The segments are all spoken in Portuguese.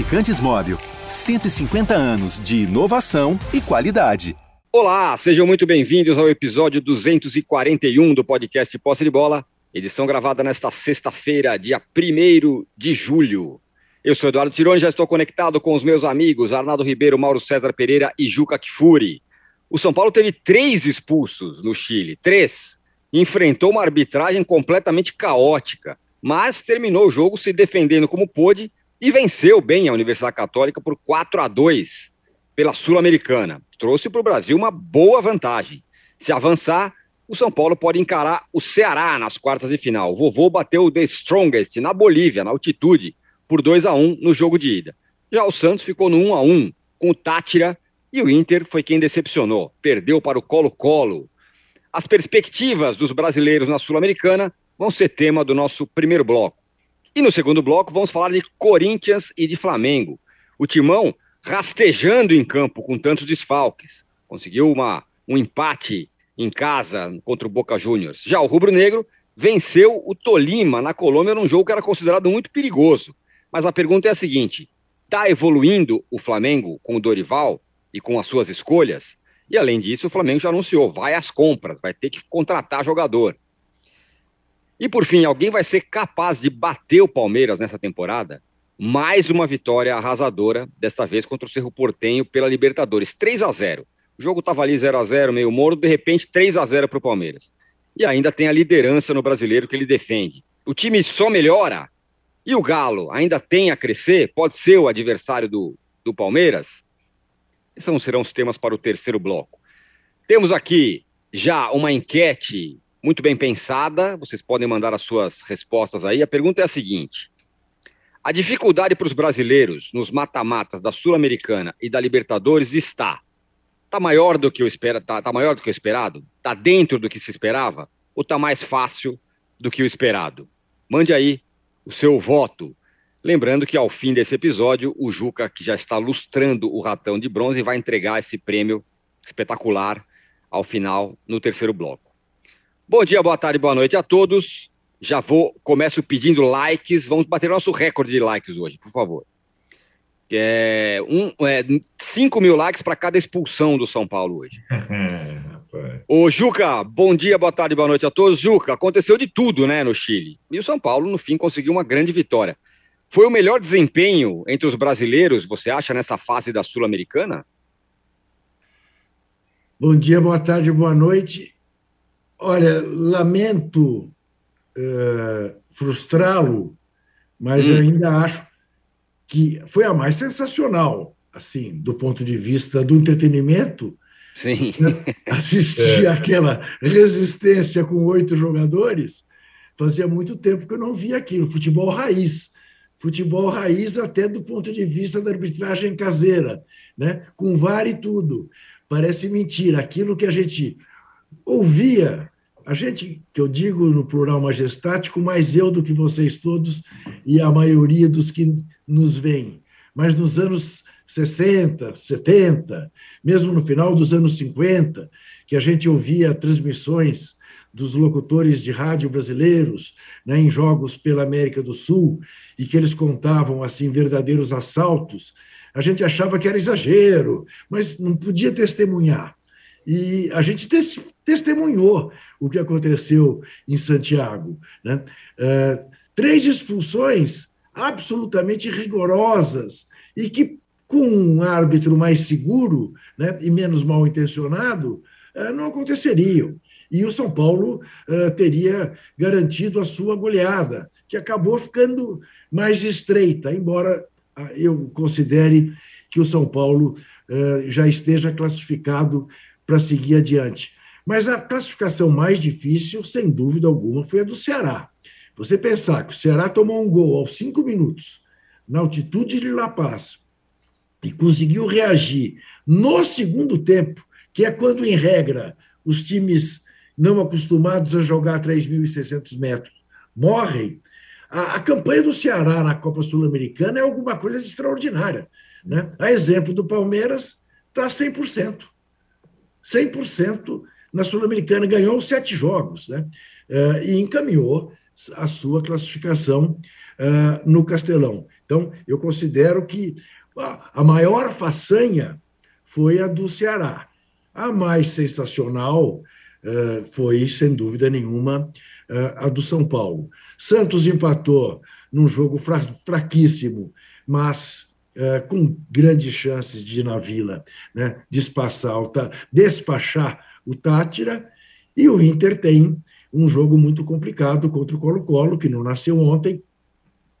Lubrificantes Móvel. 150 anos de inovação e qualidade. Olá, sejam muito bem-vindos ao episódio 241 do podcast Posse de Bola, edição gravada nesta sexta-feira, dia 1 de julho. Eu sou Eduardo Tironi já estou conectado com os meus amigos Arnaldo Ribeiro, Mauro César Pereira e Juca Kfouri. O São Paulo teve três expulsos no Chile, três. Enfrentou uma arbitragem completamente caótica, mas terminou o jogo se defendendo como pôde e venceu bem a Universidade Católica por 4 a 2 pela Sul-Americana. Trouxe para o Brasil uma boa vantagem. Se avançar, o São Paulo pode encarar o Ceará nas quartas de final. O vovô bateu o The Strongest na Bolívia, na altitude, por 2 a 1 no jogo de ida. Já o Santos ficou no 1 a 1 com o Tátira e o Inter foi quem decepcionou, perdeu para o Colo-Colo. As perspectivas dos brasileiros na Sul-Americana vão ser tema do nosso primeiro bloco. E no segundo bloco, vamos falar de Corinthians e de Flamengo. O Timão rastejando em campo com tantos desfalques. Conseguiu uma, um empate em casa contra o Boca Juniors. Já o Rubro Negro venceu o Tolima na Colômbia num jogo que era considerado muito perigoso. Mas a pergunta é a seguinte: está evoluindo o Flamengo com o Dorival e com as suas escolhas? E além disso, o Flamengo já anunciou, vai às compras, vai ter que contratar jogador. E por fim, alguém vai ser capaz de bater o Palmeiras nessa temporada? Mais uma vitória arrasadora, desta vez contra o Cerro Portenho pela Libertadores, 3 a 0. O jogo estava ali 0 a 0, meio morto, de repente 3 a 0 para o Palmeiras. E ainda tem a liderança no brasileiro que ele defende. O time só melhora. E o Galo ainda tem a crescer? Pode ser o adversário do, do Palmeiras? Esses não serão os temas para o terceiro bloco. Temos aqui já uma enquete muito bem pensada. Vocês podem mandar as suas respostas aí. A pergunta é a seguinte: a dificuldade para os brasileiros nos mata-matas da Sul-Americana e da Libertadores está tá maior do que o espera, tá, tá maior do que o esperado? Tá dentro do que se esperava ou tá mais fácil do que o esperado? Mande aí o seu voto. Lembrando que ao fim desse episódio, o Juca, que já está lustrando o ratão de bronze, vai entregar esse prêmio espetacular ao final no terceiro bloco. Bom dia, boa tarde, boa noite a todos. Já vou, começo pedindo likes. Vamos bater nosso recorde de likes hoje, por favor. É, um, é, 5 mil likes para cada expulsão do São Paulo hoje. Ô, Juca, bom dia, boa tarde, boa noite a todos. Juca, aconteceu de tudo, né, no Chile. E o São Paulo, no fim, conseguiu uma grande vitória. Foi o melhor desempenho entre os brasileiros, você acha, nessa fase da Sul-Americana? Bom dia, boa tarde, boa noite. Olha, lamento uh, frustrá-lo, mas hum. eu ainda acho que foi a mais sensacional, assim, do ponto de vista do entretenimento. Sim. Assistir é. aquela resistência com oito jogadores, fazia muito tempo que eu não via aquilo. Futebol raiz. Futebol raiz até do ponto de vista da arbitragem caseira, né? com VAR e tudo. Parece mentira. Aquilo que a gente ouvia a gente, que eu digo no plural majestático, mais eu do que vocês todos e a maioria dos que nos veem. Mas nos anos 60, 70, mesmo no final dos anos 50, que a gente ouvia transmissões dos locutores de rádio brasileiros né, em jogos pela América do Sul e que eles contavam assim verdadeiros assaltos, a gente achava que era exagero, mas não podia testemunhar. E a gente testemunhou o que aconteceu em Santiago. Né? Uh, três expulsões absolutamente rigorosas e que, com um árbitro mais seguro né, e menos mal intencionado, uh, não aconteceriam. E o São Paulo uh, teria garantido a sua goleada, que acabou ficando mais estreita, embora eu considere que o São Paulo já esteja classificado para seguir adiante. Mas a classificação mais difícil, sem dúvida alguma, foi a do Ceará. Você pensar que o Ceará tomou um gol aos cinco minutos, na altitude de La Paz, e conseguiu reagir no segundo tempo, que é quando, em regra, os times não acostumados a jogar 3.600 metros morrem. A, a, campanha do Ceará na Copa Sul-Americana é alguma coisa extraordinária. Né? A exemplo do Palmeiras, está 100%. 100% na Sul-Americana, ganhou sete jogos né? Uh, e encaminhou a sua classificação uh, no Castelão. Então, eu considero que a maior façanha foi a do Ceará. A mais sensacional uh, foi, sem dúvida nenhuma, a do São Paulo. Santos empatou num jogo fra fraquíssimo, mas com grandes chances de ir na Vila né, despachar, despachar o Tátira, e o Inter tem um jogo muito complicado contra o Colo-Colo, que não nasceu ontem,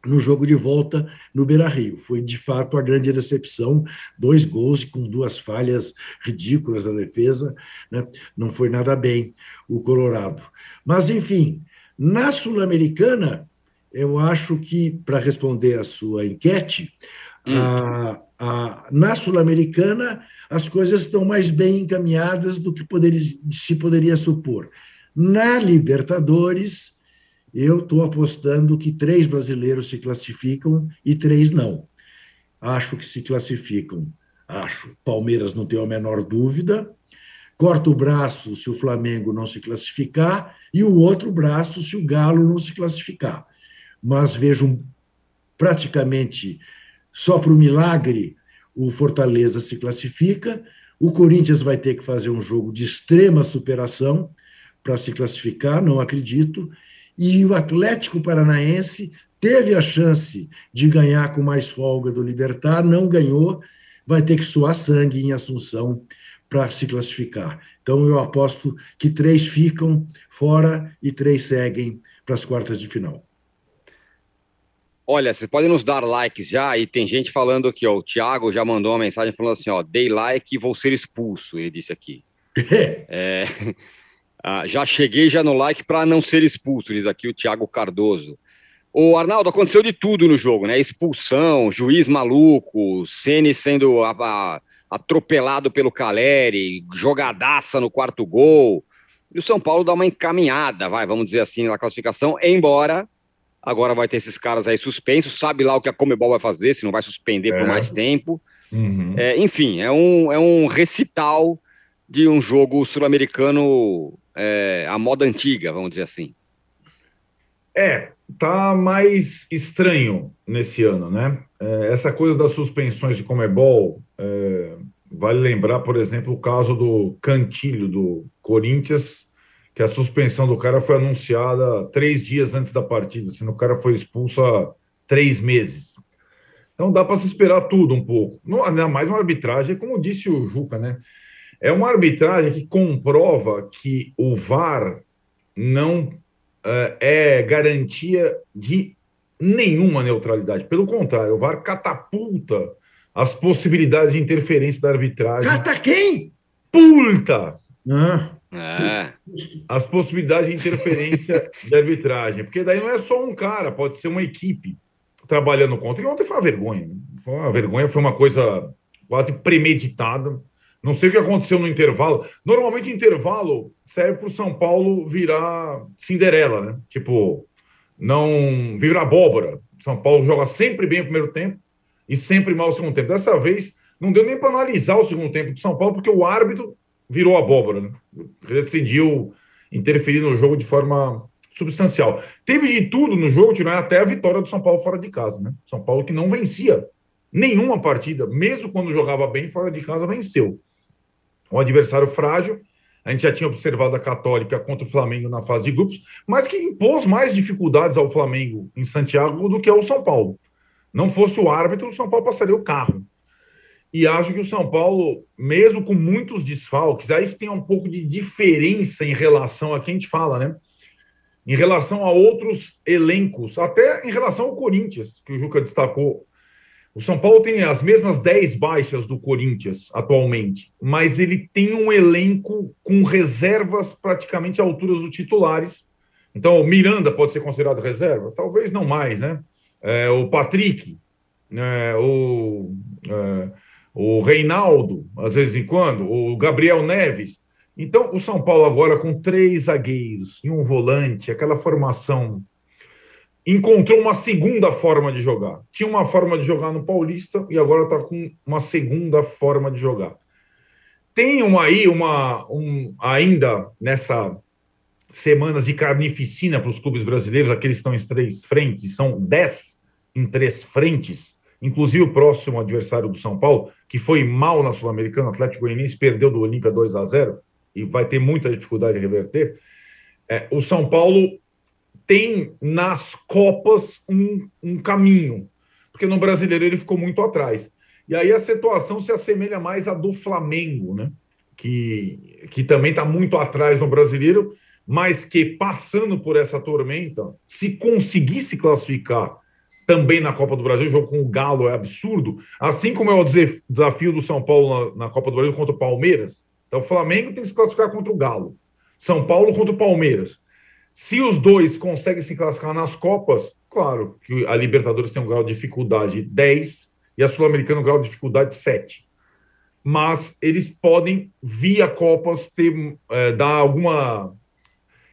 no jogo de volta no Beira Rio. Foi de fato a grande decepção, dois gols com duas falhas ridículas da defesa, né? não foi nada bem o Colorado. Mas, enfim, na Sul-Americana, eu acho que, para responder a sua enquete, hum. a, a, na Sul-Americana as coisas estão mais bem encaminhadas do que poderia, se poderia supor. Na Libertadores, eu estou apostando que três brasileiros se classificam e três não. Acho que se classificam. Acho. Palmeiras não tem a menor dúvida. Corta o braço se o Flamengo não se classificar e o outro braço se o Galo não se classificar. Mas vejo praticamente só para o milagre o Fortaleza se classifica. O Corinthians vai ter que fazer um jogo de extrema superação para se classificar, não acredito. E o Atlético Paranaense teve a chance de ganhar com mais folga do Libertar, não ganhou, vai ter que suar sangue em Assunção para se classificar. Então eu aposto que três ficam fora e três seguem para as quartas de final. Olha, vocês podem nos dar likes já, e tem gente falando aqui, ó, o Thiago já mandou uma mensagem falando assim, ó, dei like e vou ser expulso, ele disse aqui. é, ah, já cheguei já no like para não ser expulso, diz aqui o Thiago Cardoso. O Arnaldo, aconteceu de tudo no jogo, né? Expulsão, juiz maluco, Ceni sendo a, a, atropelado pelo Caleri, jogadaça no quarto gol. E o São Paulo dá uma encaminhada, vai, vamos dizer assim, na classificação, embora agora vai ter esses caras aí suspensos, sabe lá o que a Comebol vai fazer, se não vai suspender é. por mais tempo. Uhum. É, enfim, é um, é um recital de um jogo sul-americano é, a moda antiga, vamos dizer assim. É, tá mais estranho nesse ano, né? É, essa coisa das suspensões de Comebol, é, vale lembrar, por exemplo, o caso do Cantilho, do Corinthians, que a suspensão do cara foi anunciada três dias antes da partida, sendo o cara foi expulso há três meses. Então dá para se esperar tudo um pouco. Não, ainda mais uma arbitragem, como disse o Juca, né? É uma arbitragem que comprova que o VAR não uh, é garantia de nenhuma neutralidade. Pelo contrário, o VAR catapulta as possibilidades de interferência da arbitragem. Cata quem? Pulta! Ah. É. As possibilidades de interferência de arbitragem. Porque daí não é só um cara, pode ser uma equipe trabalhando contra. E ontem foi uma vergonha. Foi uma vergonha, foi uma coisa quase premeditada. Não sei o que aconteceu no intervalo. Normalmente, intervalo serve para o São Paulo virar Cinderela, né? Tipo, não virar abóbora. São Paulo joga sempre bem o primeiro tempo e sempre mal o segundo tempo. Dessa vez, não deu nem para analisar o segundo tempo do São Paulo, porque o árbitro virou abóbora, né? decidiu interferir no jogo de forma substancial. Teve de tudo no jogo, tirando até a vitória do São Paulo fora de casa, né? São Paulo que não vencia nenhuma partida, mesmo quando jogava bem fora de casa, venceu um adversário frágil. A gente já tinha observado a Católica contra o Flamengo na fase de grupos, mas que impôs mais dificuldades ao Flamengo em Santiago do que ao São Paulo. Não fosse o árbitro, o São Paulo passaria o carro. E acho que o São Paulo, mesmo com muitos desfalques, aí que tem um pouco de diferença em relação a quem a gente fala, né? Em relação a outros elencos, até em relação ao Corinthians, que o Juca destacou o São Paulo tem as mesmas 10 baixas do Corinthians atualmente, mas ele tem um elenco com reservas praticamente à altura dos titulares. Então, o Miranda pode ser considerado reserva? Talvez não mais, né? É, o Patrick, é, o, é, o Reinaldo, às vezes em quando, o Gabriel Neves. Então, o São Paulo agora com três zagueiros e um volante, aquela formação encontrou uma segunda forma de jogar. Tinha uma forma de jogar no Paulista e agora está com uma segunda forma de jogar. Tem um aí uma um, ainda nessa semanas de carnificina para os clubes brasileiros, aqueles que estão em três frentes, são dez em três frentes, inclusive o próximo adversário do São Paulo, que foi mal na Sul-Americana, o Atlético Goianiense perdeu do Olímpia 2 a 0 e vai ter muita dificuldade de reverter. É, o São Paulo tem nas Copas um, um caminho, porque no brasileiro ele ficou muito atrás. E aí a situação se assemelha mais à do Flamengo, né? Que, que também está muito atrás no brasileiro, mas que passando por essa tormenta, se conseguisse classificar também na Copa do Brasil, o jogo com o Galo é absurdo, assim como é o desafio do São Paulo na, na Copa do Brasil contra o Palmeiras. Então o Flamengo tem que se classificar contra o Galo, São Paulo contra o Palmeiras. Se os dois conseguem se classificar nas Copas, claro que a Libertadores tem um grau de dificuldade 10 e a Sul-Americana um grau de dificuldade 7. Mas eles podem, via Copas, ter, é, dar alguma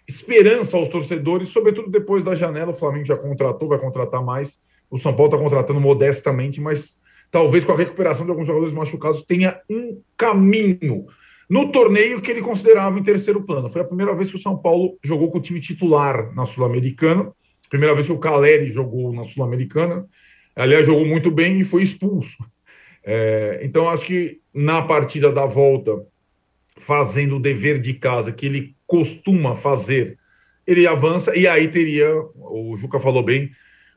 esperança aos torcedores, sobretudo depois da janela. O Flamengo já contratou, vai contratar mais. O São Paulo está contratando modestamente, mas talvez com a recuperação de alguns jogadores machucados tenha um caminho no torneio que ele considerava em terceiro plano. Foi a primeira vez que o São Paulo jogou com o time titular na Sul-Americana, primeira vez que o Caleri jogou na Sul-Americana. Aliás, jogou muito bem e foi expulso. É, então, acho que na partida da volta, fazendo o dever de casa que ele costuma fazer, ele avança e aí teria, o Juca falou bem,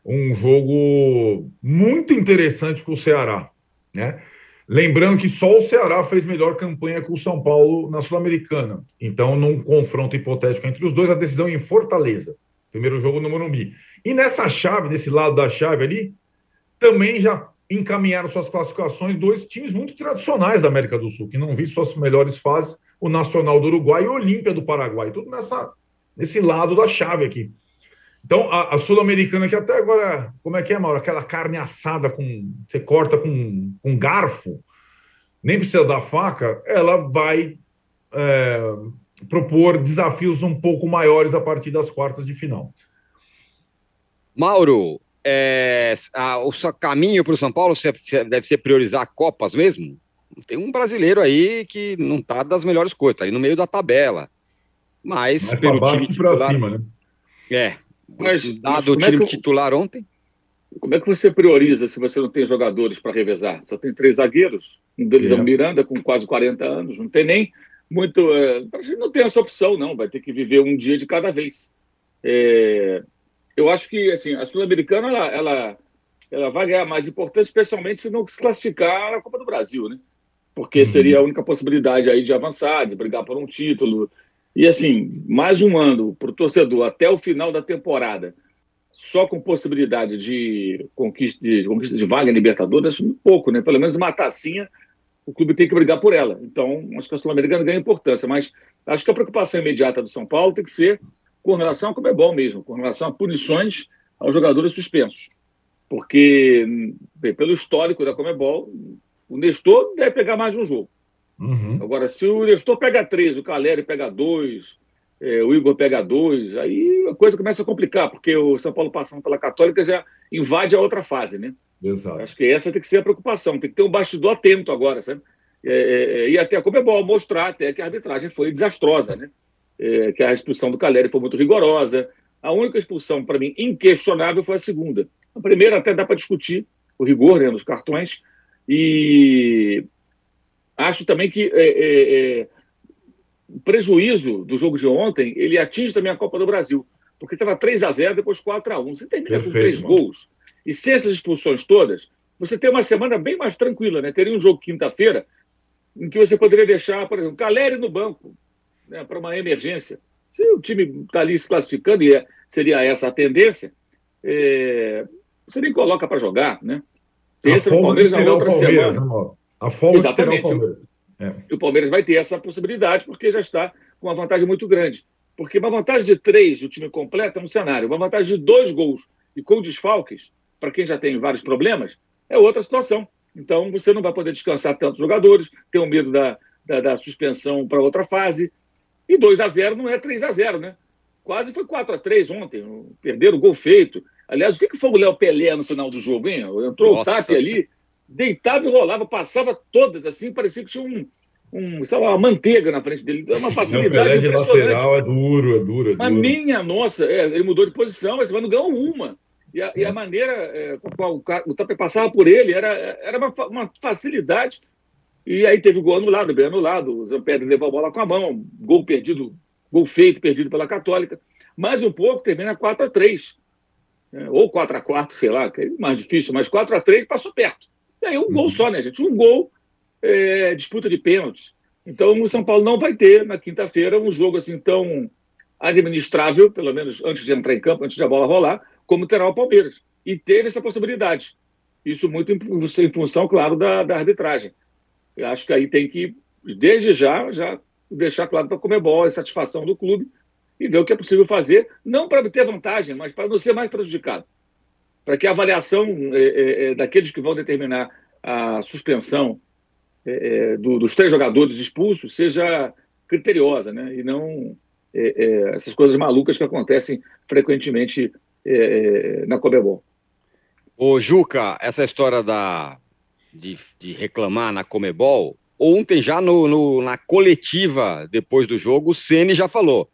um jogo muito interessante com o Ceará, né? Lembrando que só o Ceará fez melhor campanha que o São Paulo na Sul-Americana. Então, num confronto hipotético entre os dois, a decisão em Fortaleza. Primeiro jogo no Morumbi. E nessa chave, nesse lado da chave ali, também já encaminharam suas classificações dois times muito tradicionais da América do Sul, que não vi suas melhores fases, o Nacional do Uruguai e o Olímpia do Paraguai. Tudo nessa, nesse lado da chave aqui. Então, a, a Sul-Americana, que até agora, como é que é, Mauro? Aquela carne assada com. Você corta com, com garfo, nem precisa da faca, ela vai é, propor desafios um pouco maiores a partir das quartas de final. Mauro, é, a, o seu caminho para o São Paulo deve ser priorizar Copas mesmo? Tem um brasileiro aí que não está das melhores coisas, está ali no meio da tabela. Mas Mais pelo time titular, cima, né? É, mas, dado o time é titular ontem. Como é que você prioriza se você não tem jogadores para revezar? Só tem três zagueiros, um deles é, é o Miranda, com quase 40 anos, não tem nem muito. É, não tem essa opção, não, vai ter que viver um dia de cada vez. É, eu acho que assim, a Sul-Americana ela, ela, ela vai ganhar mais importância, especialmente se não se classificar na Copa do Brasil, né? Porque uhum. seria a única possibilidade aí de avançar, de brigar por um título, e assim, mais um ano para o torcedor até o final da temporada, só com possibilidade de conquista de, conquista de vaga em Libertadores, acho muito pouco, né? Pelo menos uma tacinha, o clube tem que brigar por ela. Então, acho que a Sul-Americana ganha importância, mas acho que a preocupação imediata do São Paulo tem que ser com relação a como é bom mesmo, com relação a punições aos jogadores suspensos. Porque, bem, pelo histórico da Comebol, o Nestor deve pegar mais de um jogo. Uhum. Agora, se o Nestor pega três, o Caleri pega dois, é, o Igor pega dois, aí a coisa começa a complicar, porque o São Paulo passando pela Católica já invade a outra fase, né? Exato. Acho que essa tem que ser a preocupação, tem que ter um bastidor atento agora, sabe? É, é, é e até como é bom mostrar até que a arbitragem foi desastrosa, né? É, que a expulsão do Caleri foi muito rigorosa. A única expulsão, para mim, inquestionável foi a segunda. A primeira até dá para discutir o rigor né, nos cartões, e Acho também que é, é, é, o prejuízo do jogo de ontem ele atinge também a Copa do Brasil, porque estava 3 a 0 depois 4 a 1 Você termina Perfeito, com três mano. gols e sem essas expulsões todas, você tem uma semana bem mais tranquila, né? Teria um jogo quinta-feira em que você poderia deixar, por exemplo, Caleri no banco né, para uma emergência. Se o time está ali se classificando, e é, seria essa a tendência, é, você nem coloca para jogar, né? Pensa no Palmeiras na outra semana. Né, a folga Exatamente. O Palmeiras. É. o Palmeiras vai ter essa possibilidade, porque já está com uma vantagem muito grande. Porque uma vantagem de três do time completo é um cenário, uma vantagem de dois gols e com desfalques, para quem já tem vários problemas, é outra situação. Então você não vai poder descansar tantos jogadores, tem o medo da, da, da suspensão para outra fase. E 2 a 0 não é 3 a 0 né? Quase foi 4 a 3 ontem. Perderam o gol feito. Aliás, o que, que foi o Léo Pelé no final do jogo, hein? Entrou Nossa, o TAP ali deitado e rolava, passava todas assim, parecia que tinha um, um sei lá, uma manteiga na frente dele. É uma facilidade. de lateral é duro, é duro. É Mas minha nossa, é, ele mudou de posição, mas não ganhou uma. E a, e a maneira é, com a qual o, o Tapia passava por ele era, era uma, uma facilidade. E aí teve o gol anulado, bem anulado. O Zampedre levou a bola com a mão, gol perdido, gol feito, perdido pela Católica. Mais um pouco, termina 4 a 3 né? Ou 4 a 4 sei lá, que é mais difícil, mas 4 a 3 passou perto. E aí um uhum. gol só, né, gente? Um gol, é, disputa de pênaltis. Então o São Paulo não vai ter na quinta-feira um jogo assim tão administrável, pelo menos antes de entrar em campo, antes de a bola rolar, como terá o Palmeiras. E teve essa possibilidade. Isso muito em função, claro, da, da arbitragem. Eu acho que aí tem que, desde já, já deixar claro para comer bola a satisfação do clube e ver o que é possível fazer, não para ter vantagem, mas para não ser mais prejudicado. Para que a avaliação é, é, é, daqueles que vão determinar a suspensão é, é do, dos três jogadores expulsos seja criteriosa, né? e não é, essas coisas malucas que acontecem frequentemente na Comebol. Ô, Juca, essa história da, de, de reclamar na Comebol, ontem já no, no, na coletiva depois do jogo, o Ceni já falou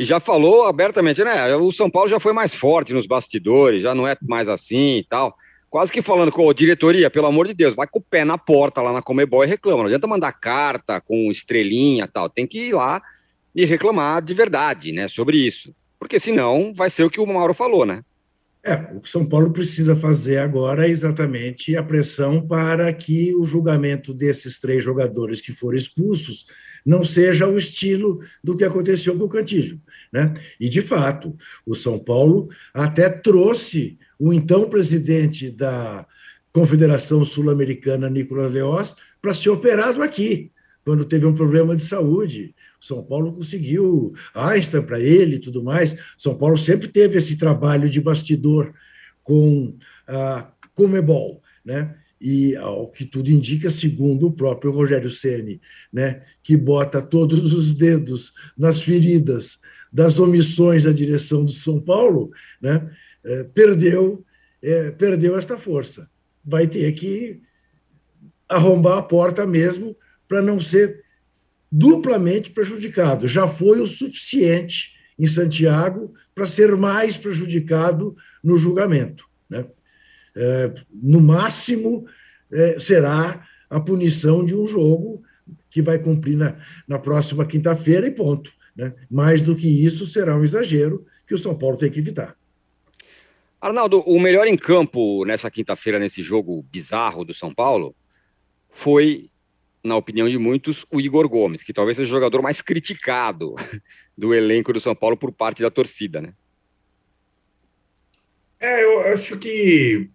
e já falou abertamente, né? O São Paulo já foi mais forte nos bastidores, já não é mais assim e tal. Quase que falando com a diretoria, pelo amor de Deus, vai com o pé na porta lá na Comebol e reclama. Não adianta mandar carta com estrelinha tal. Tem que ir lá e reclamar de verdade, né? Sobre isso. Porque senão vai ser o que o Mauro falou, né? É, o que São Paulo precisa fazer agora é exatamente a pressão para que o julgamento desses três jogadores que foram expulsos não seja o estilo do que aconteceu com o Cantígio. Né? E, de fato, o São Paulo até trouxe o então presidente da Confederação Sul-Americana, Nicolas Leoz, para ser operado aqui, quando teve um problema de saúde. São Paulo conseguiu Einstein para ele e tudo mais. São Paulo sempre teve esse trabalho de bastidor com a Comebol, né? E ao que tudo indica, segundo o próprio Rogério Ceni, né, que bota todos os dedos nas feridas das omissões da direção do São Paulo, né, é, perdeu é, perdeu esta força. Vai ter que arrombar a porta mesmo para não ser duplamente prejudicado. Já foi o suficiente em Santiago para ser mais prejudicado no julgamento. Né? É, no máximo, é, será a punição de um jogo que vai cumprir na, na próxima quinta-feira e ponto. Né? Mais do que isso, será um exagero que o São Paulo tem que evitar. Arnaldo, o melhor em campo nessa quinta-feira, nesse jogo bizarro do São Paulo, foi na opinião de muitos, o Igor Gomes, que talvez seja o jogador mais criticado do elenco do São Paulo por parte da torcida, né? É, eu acho que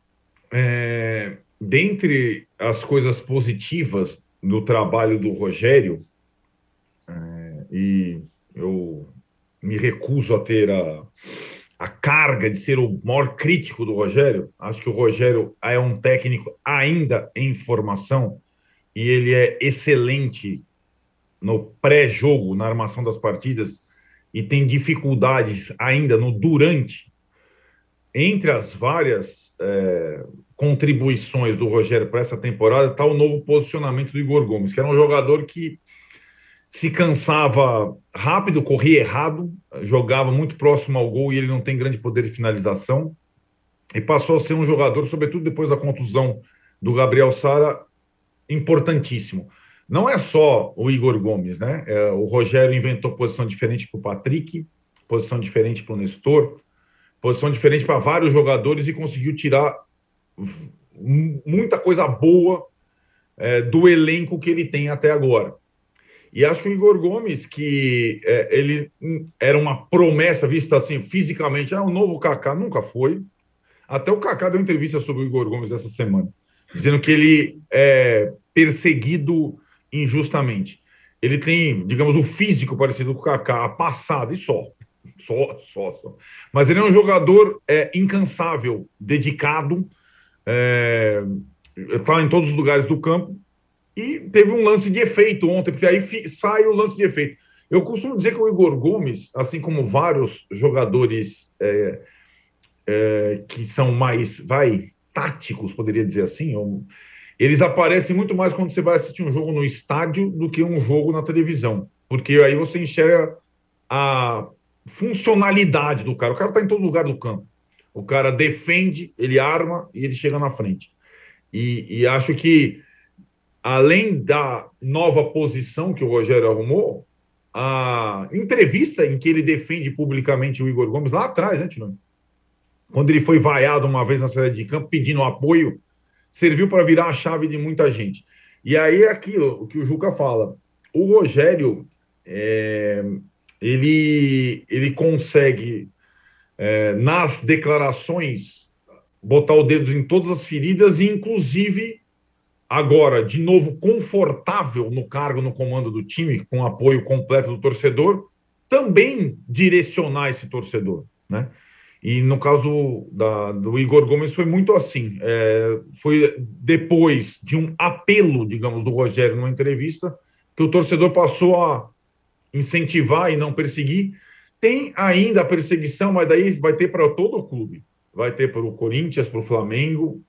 é, dentre as coisas positivas do trabalho do Rogério, é, e eu me recuso a ter a, a carga de ser o maior crítico do Rogério, acho que o Rogério é um técnico ainda em formação, e ele é excelente no pré-jogo, na armação das partidas, e tem dificuldades ainda no durante. Entre as várias é, contribuições do Rogério para essa temporada está o novo posicionamento do Igor Gomes, que era um jogador que se cansava rápido, corria errado, jogava muito próximo ao gol e ele não tem grande poder de finalização. E passou a ser um jogador, sobretudo depois da contusão do Gabriel Sara, importantíssimo. Não é só o Igor Gomes, né? É, o Rogério inventou posição diferente para o Patrick, posição diferente para o Nestor, posição diferente para vários jogadores e conseguiu tirar muita coisa boa é, do elenco que ele tem até agora. E acho que o Igor Gomes, que é, ele era uma promessa vista assim fisicamente, é ah, o novo Kaká, nunca foi. Até o Kaká deu entrevista sobre o Igor Gomes essa semana dizendo que ele é perseguido injustamente. Ele tem, digamos, o físico parecido com o Kaká, a passada e só. Só, só, só. Mas ele é um jogador é, incansável, dedicado, é, tá em todos os lugares do campo e teve um lance de efeito ontem, porque aí sai o lance de efeito. Eu costumo dizer que o Igor Gomes, assim como vários jogadores é, é, que são mais, vai, táticos, poderia dizer assim. Ou, eles aparecem muito mais quando você vai assistir um jogo no estádio do que um jogo na televisão, porque aí você enxerga a funcionalidade do cara. O cara está em todo lugar do campo. O cara defende, ele arma e ele chega na frente. E, e acho que, além da nova posição que o Rogério arrumou, a entrevista em que ele defende publicamente o Igor Gomes, lá atrás, né, Tirone? Quando ele foi vaiado uma vez na saída de campo pedindo apoio, serviu para virar a chave de muita gente. E aí é aquilo que o Juca fala. O Rogério, é, ele, ele consegue, é, nas declarações, botar o dedo em todas as feridas e, inclusive, agora, de novo, confortável no cargo, no comando do time, com apoio completo do torcedor, também direcionar esse torcedor, né? E no caso da, do Igor Gomes foi muito assim. É, foi depois de um apelo, digamos, do Rogério numa entrevista, que o torcedor passou a incentivar e não perseguir. Tem ainda a perseguição, mas daí vai ter para todo o clube. Vai ter para o Corinthians, para o Flamengo,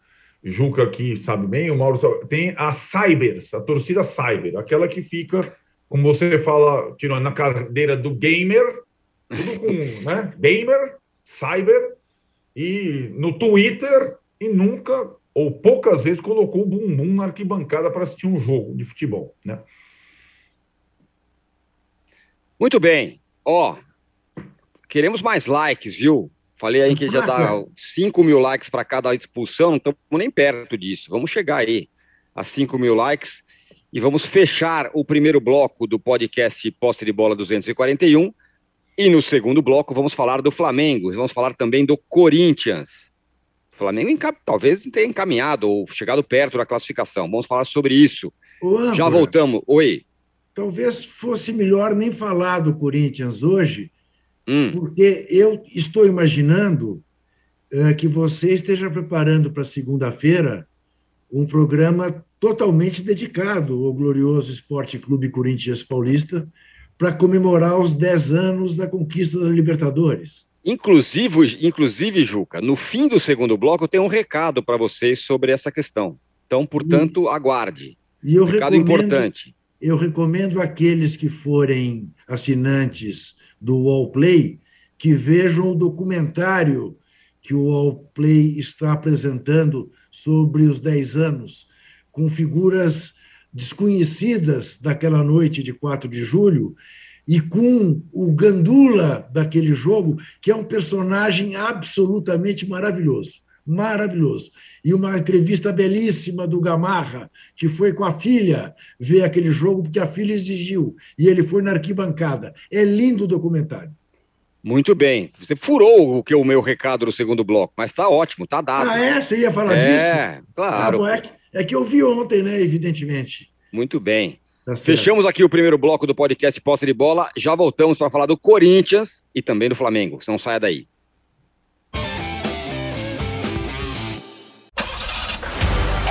Juca aqui sabe bem, o Mauro sabe. tem a Cybers, a torcida Cyber, aquela que fica, como você fala, tirando na cadeira do gamer, tudo com, né? Gamer, Cyber, e no Twitter, e nunca ou poucas vezes colocou o bumbum na arquibancada para assistir um jogo de futebol, né? Muito bem. Ó, queremos mais likes, viu? Falei aí que já dá 5 mil likes para cada expulsão, não estamos nem perto disso. Vamos chegar aí a 5 mil likes e vamos fechar o primeiro bloco do podcast Posse de Bola 241. E no segundo bloco vamos falar do Flamengo, vamos falar também do Corinthians. O Flamengo talvez tenha encaminhado ou chegado perto da classificação. Vamos falar sobre isso. Já voltamos. Oi. Talvez fosse melhor nem falar do Corinthians hoje, Hum. Porque eu estou imaginando uh, que você esteja preparando para segunda-feira um programa totalmente dedicado ao glorioso Esporte Clube Corinthians Paulista para comemorar os 10 anos da conquista da Libertadores. Inclusive, inclusive, Juca, no fim do segundo bloco eu tenho um recado para vocês sobre essa questão. Então, portanto, e, aguarde. E eu recado importante. Eu recomendo aqueles que forem assinantes do Wallplay que vejam o documentário que o Wallplay está apresentando sobre os 10 anos, com figuras desconhecidas daquela noite de 4 de julho e com o Gandula daquele jogo, que é um personagem absolutamente maravilhoso maravilhoso. E uma entrevista belíssima do Gamarra, que foi com a filha ver aquele jogo, porque a filha exigiu, e ele foi na arquibancada. É lindo o documentário. Muito bem. Você furou o que o meu recado no segundo bloco, mas está ótimo, está dado. Ah, é? Você ia falar é, disso? É, claro. Ah, é, que, é que eu vi ontem, né, evidentemente. Muito bem. Tá Fechamos aqui o primeiro bloco do podcast Posse de Bola. Já voltamos para falar do Corinthians e também do Flamengo. Não saia daí.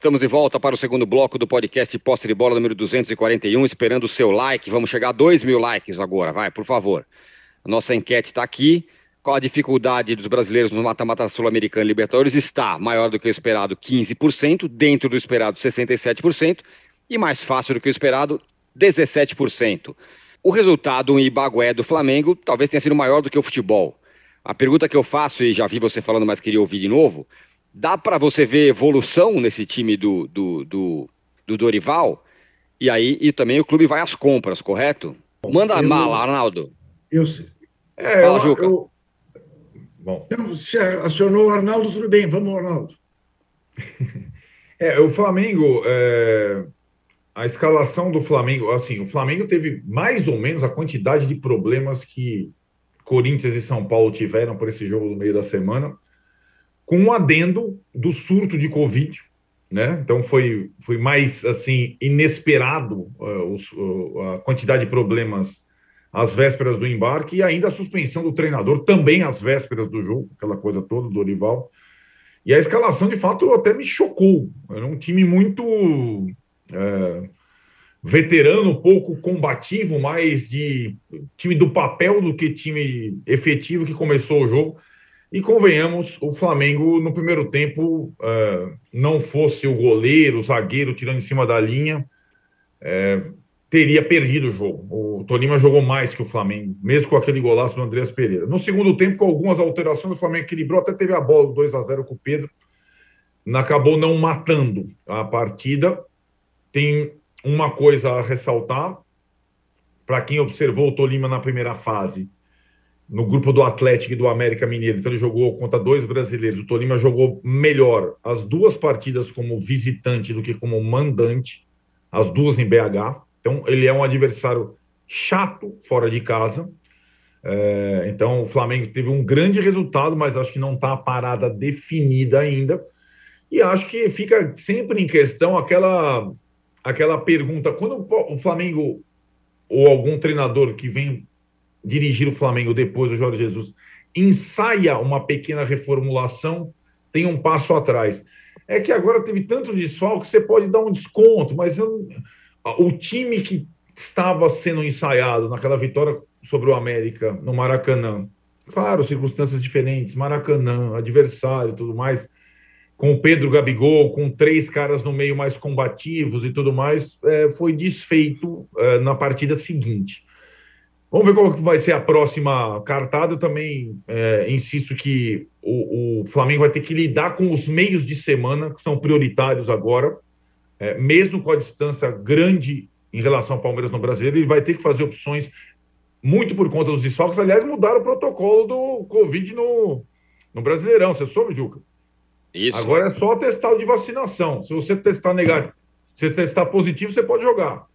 Estamos de volta para o segundo bloco do podcast Posse de Bola número 241, esperando o seu like. Vamos chegar a 2 mil likes agora, vai, por favor. A nossa enquete está aqui. Qual a dificuldade dos brasileiros no mata-mata sul-americano Libertadores? Está maior do que o esperado, 15%, dentro do esperado, 67%, e mais fácil do que o esperado, 17%. O resultado em Ibagué do Flamengo talvez tenha sido maior do que o futebol. A pergunta que eu faço, e já vi você falando, mas queria ouvir de novo, dá para você ver evolução nesse time do, do, do, do, Dorival? E aí e também o clube vai às compras, correto? Manda a mala, Arnaldo. Eu sei. É, Fala, eu, Juca. Eu... Bom. Você acionou o Arnaldo, tudo bem, vamos, Arnaldo. é, o Flamengo, é... a escalação do Flamengo, assim, o Flamengo teve mais ou menos a quantidade de problemas que Corinthians e São Paulo tiveram por esse jogo no meio da semana com um adendo do surto de Covid, né? Então foi, foi mais assim inesperado uh, os, uh, a quantidade de problemas às vésperas do embarque, e ainda a suspensão do treinador, também às vésperas do jogo, aquela coisa toda do Orival. E a escalação, de fato, até me chocou. Era um time muito é, veterano, pouco combativo, mais de time do papel do que time efetivo que começou o jogo. E convenhamos, o Flamengo no primeiro tempo é, não fosse o goleiro, o zagueiro tirando em cima da linha, é, teria perdido o jogo. O Tolima jogou mais que o Flamengo, mesmo com aquele golaço do Andreas Pereira. No segundo tempo, com algumas alterações, o Flamengo equilibrou, até teve a bola 2 a 0 com o Pedro, acabou não matando a partida. Tem uma coisa a ressaltar, para quem observou o Tolima na primeira fase, no grupo do Atlético e do América Mineiro, então ele jogou contra dois brasileiros. O Tolima jogou melhor as duas partidas como visitante do que como mandante, as duas em BH. Então, ele é um adversário chato fora de casa. É, então, o Flamengo teve um grande resultado, mas acho que não está a parada definida ainda. E acho que fica sempre em questão aquela, aquela pergunta: quando o Flamengo ou algum treinador que vem dirigir o Flamengo depois do Jorge Jesus ensaia uma pequena reformulação, tem um passo atrás. É que agora teve tanto desfalque que você pode dar um desconto, mas eu, o time que estava sendo ensaiado naquela vitória sobre o América no Maracanã, claro, circunstâncias diferentes, Maracanã, adversário tudo mais, com o Pedro Gabigol, com três caras no meio mais combativos e tudo mais, é, foi desfeito é, na partida seguinte. Vamos ver qual vai ser a próxima cartada. Eu também é, insisto que o, o Flamengo vai ter que lidar com os meios de semana, que são prioritários agora é, mesmo com a distância grande em relação ao Palmeiras no Brasileiro, ele vai ter que fazer opções muito por conta dos desfalques. Aliás, mudaram o protocolo do Covid no, no Brasileirão. Você soube, Juca? Isso. Agora é só testar de vacinação. Se você testar negativo, se você testar positivo, você pode jogar.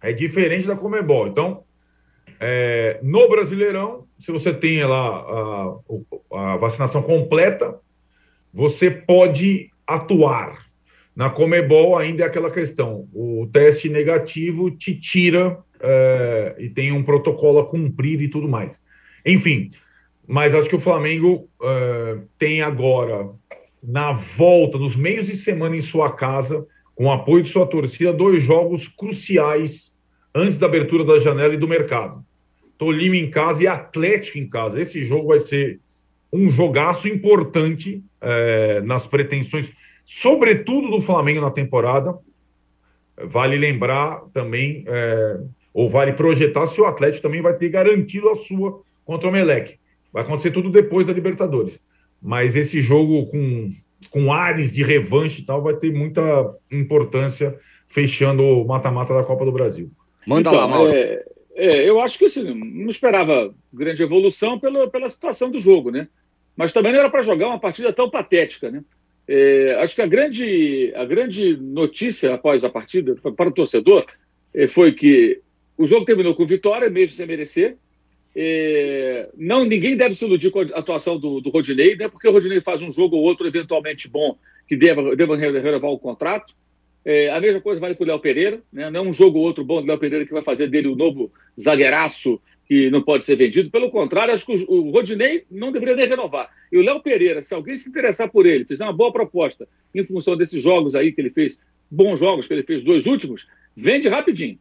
É diferente da Comebol. Então, é, no Brasileirão, se você tem lá a, a vacinação completa, você pode atuar. Na Comebol ainda é aquela questão: o teste negativo te tira é, e tem um protocolo a cumprir e tudo mais. Enfim, mas acho que o Flamengo é, tem agora, na volta, nos meios de semana em sua casa, com o apoio de sua torcida, dois jogos cruciais antes da abertura da janela e do mercado. Tolima em casa e Atlético em casa. Esse jogo vai ser um jogaço importante é, nas pretensões sobretudo do Flamengo na temporada. Vale lembrar também, é, ou vale projetar, se o Atlético também vai ter garantido a sua contra o Meleque. Vai acontecer tudo depois da Libertadores. Mas esse jogo com, com ares de revanche e tal vai ter muita importância fechando o mata-mata da Copa do Brasil. Manda então, lá, Mauro. É, é, eu acho que assim, não esperava grande evolução pela, pela situação do jogo, né? Mas também não era para jogar uma partida tão patética, né? É, acho que a grande, a grande notícia após a partida para o torcedor é, foi que o jogo terminou com vitória, mesmo sem merecer. É, não, ninguém deve se iludir com a atuação do, do Rodinei, né, porque o Rodinei faz um jogo ou outro eventualmente bom que deva, deva renovar o contrato. É, a mesma coisa vale para o Léo Pereira, né, não é um jogo ou outro bom do Léo Pereira que vai fazer dele o novo zagueiraço que não pode ser vendido. Pelo contrário, acho que o Rodinei não deveria nem renovar. E o Léo Pereira, se alguém se interessar por ele, fizer uma boa proposta em função desses jogos aí que ele fez, bons jogos que ele fez, dois últimos, vende rapidinho.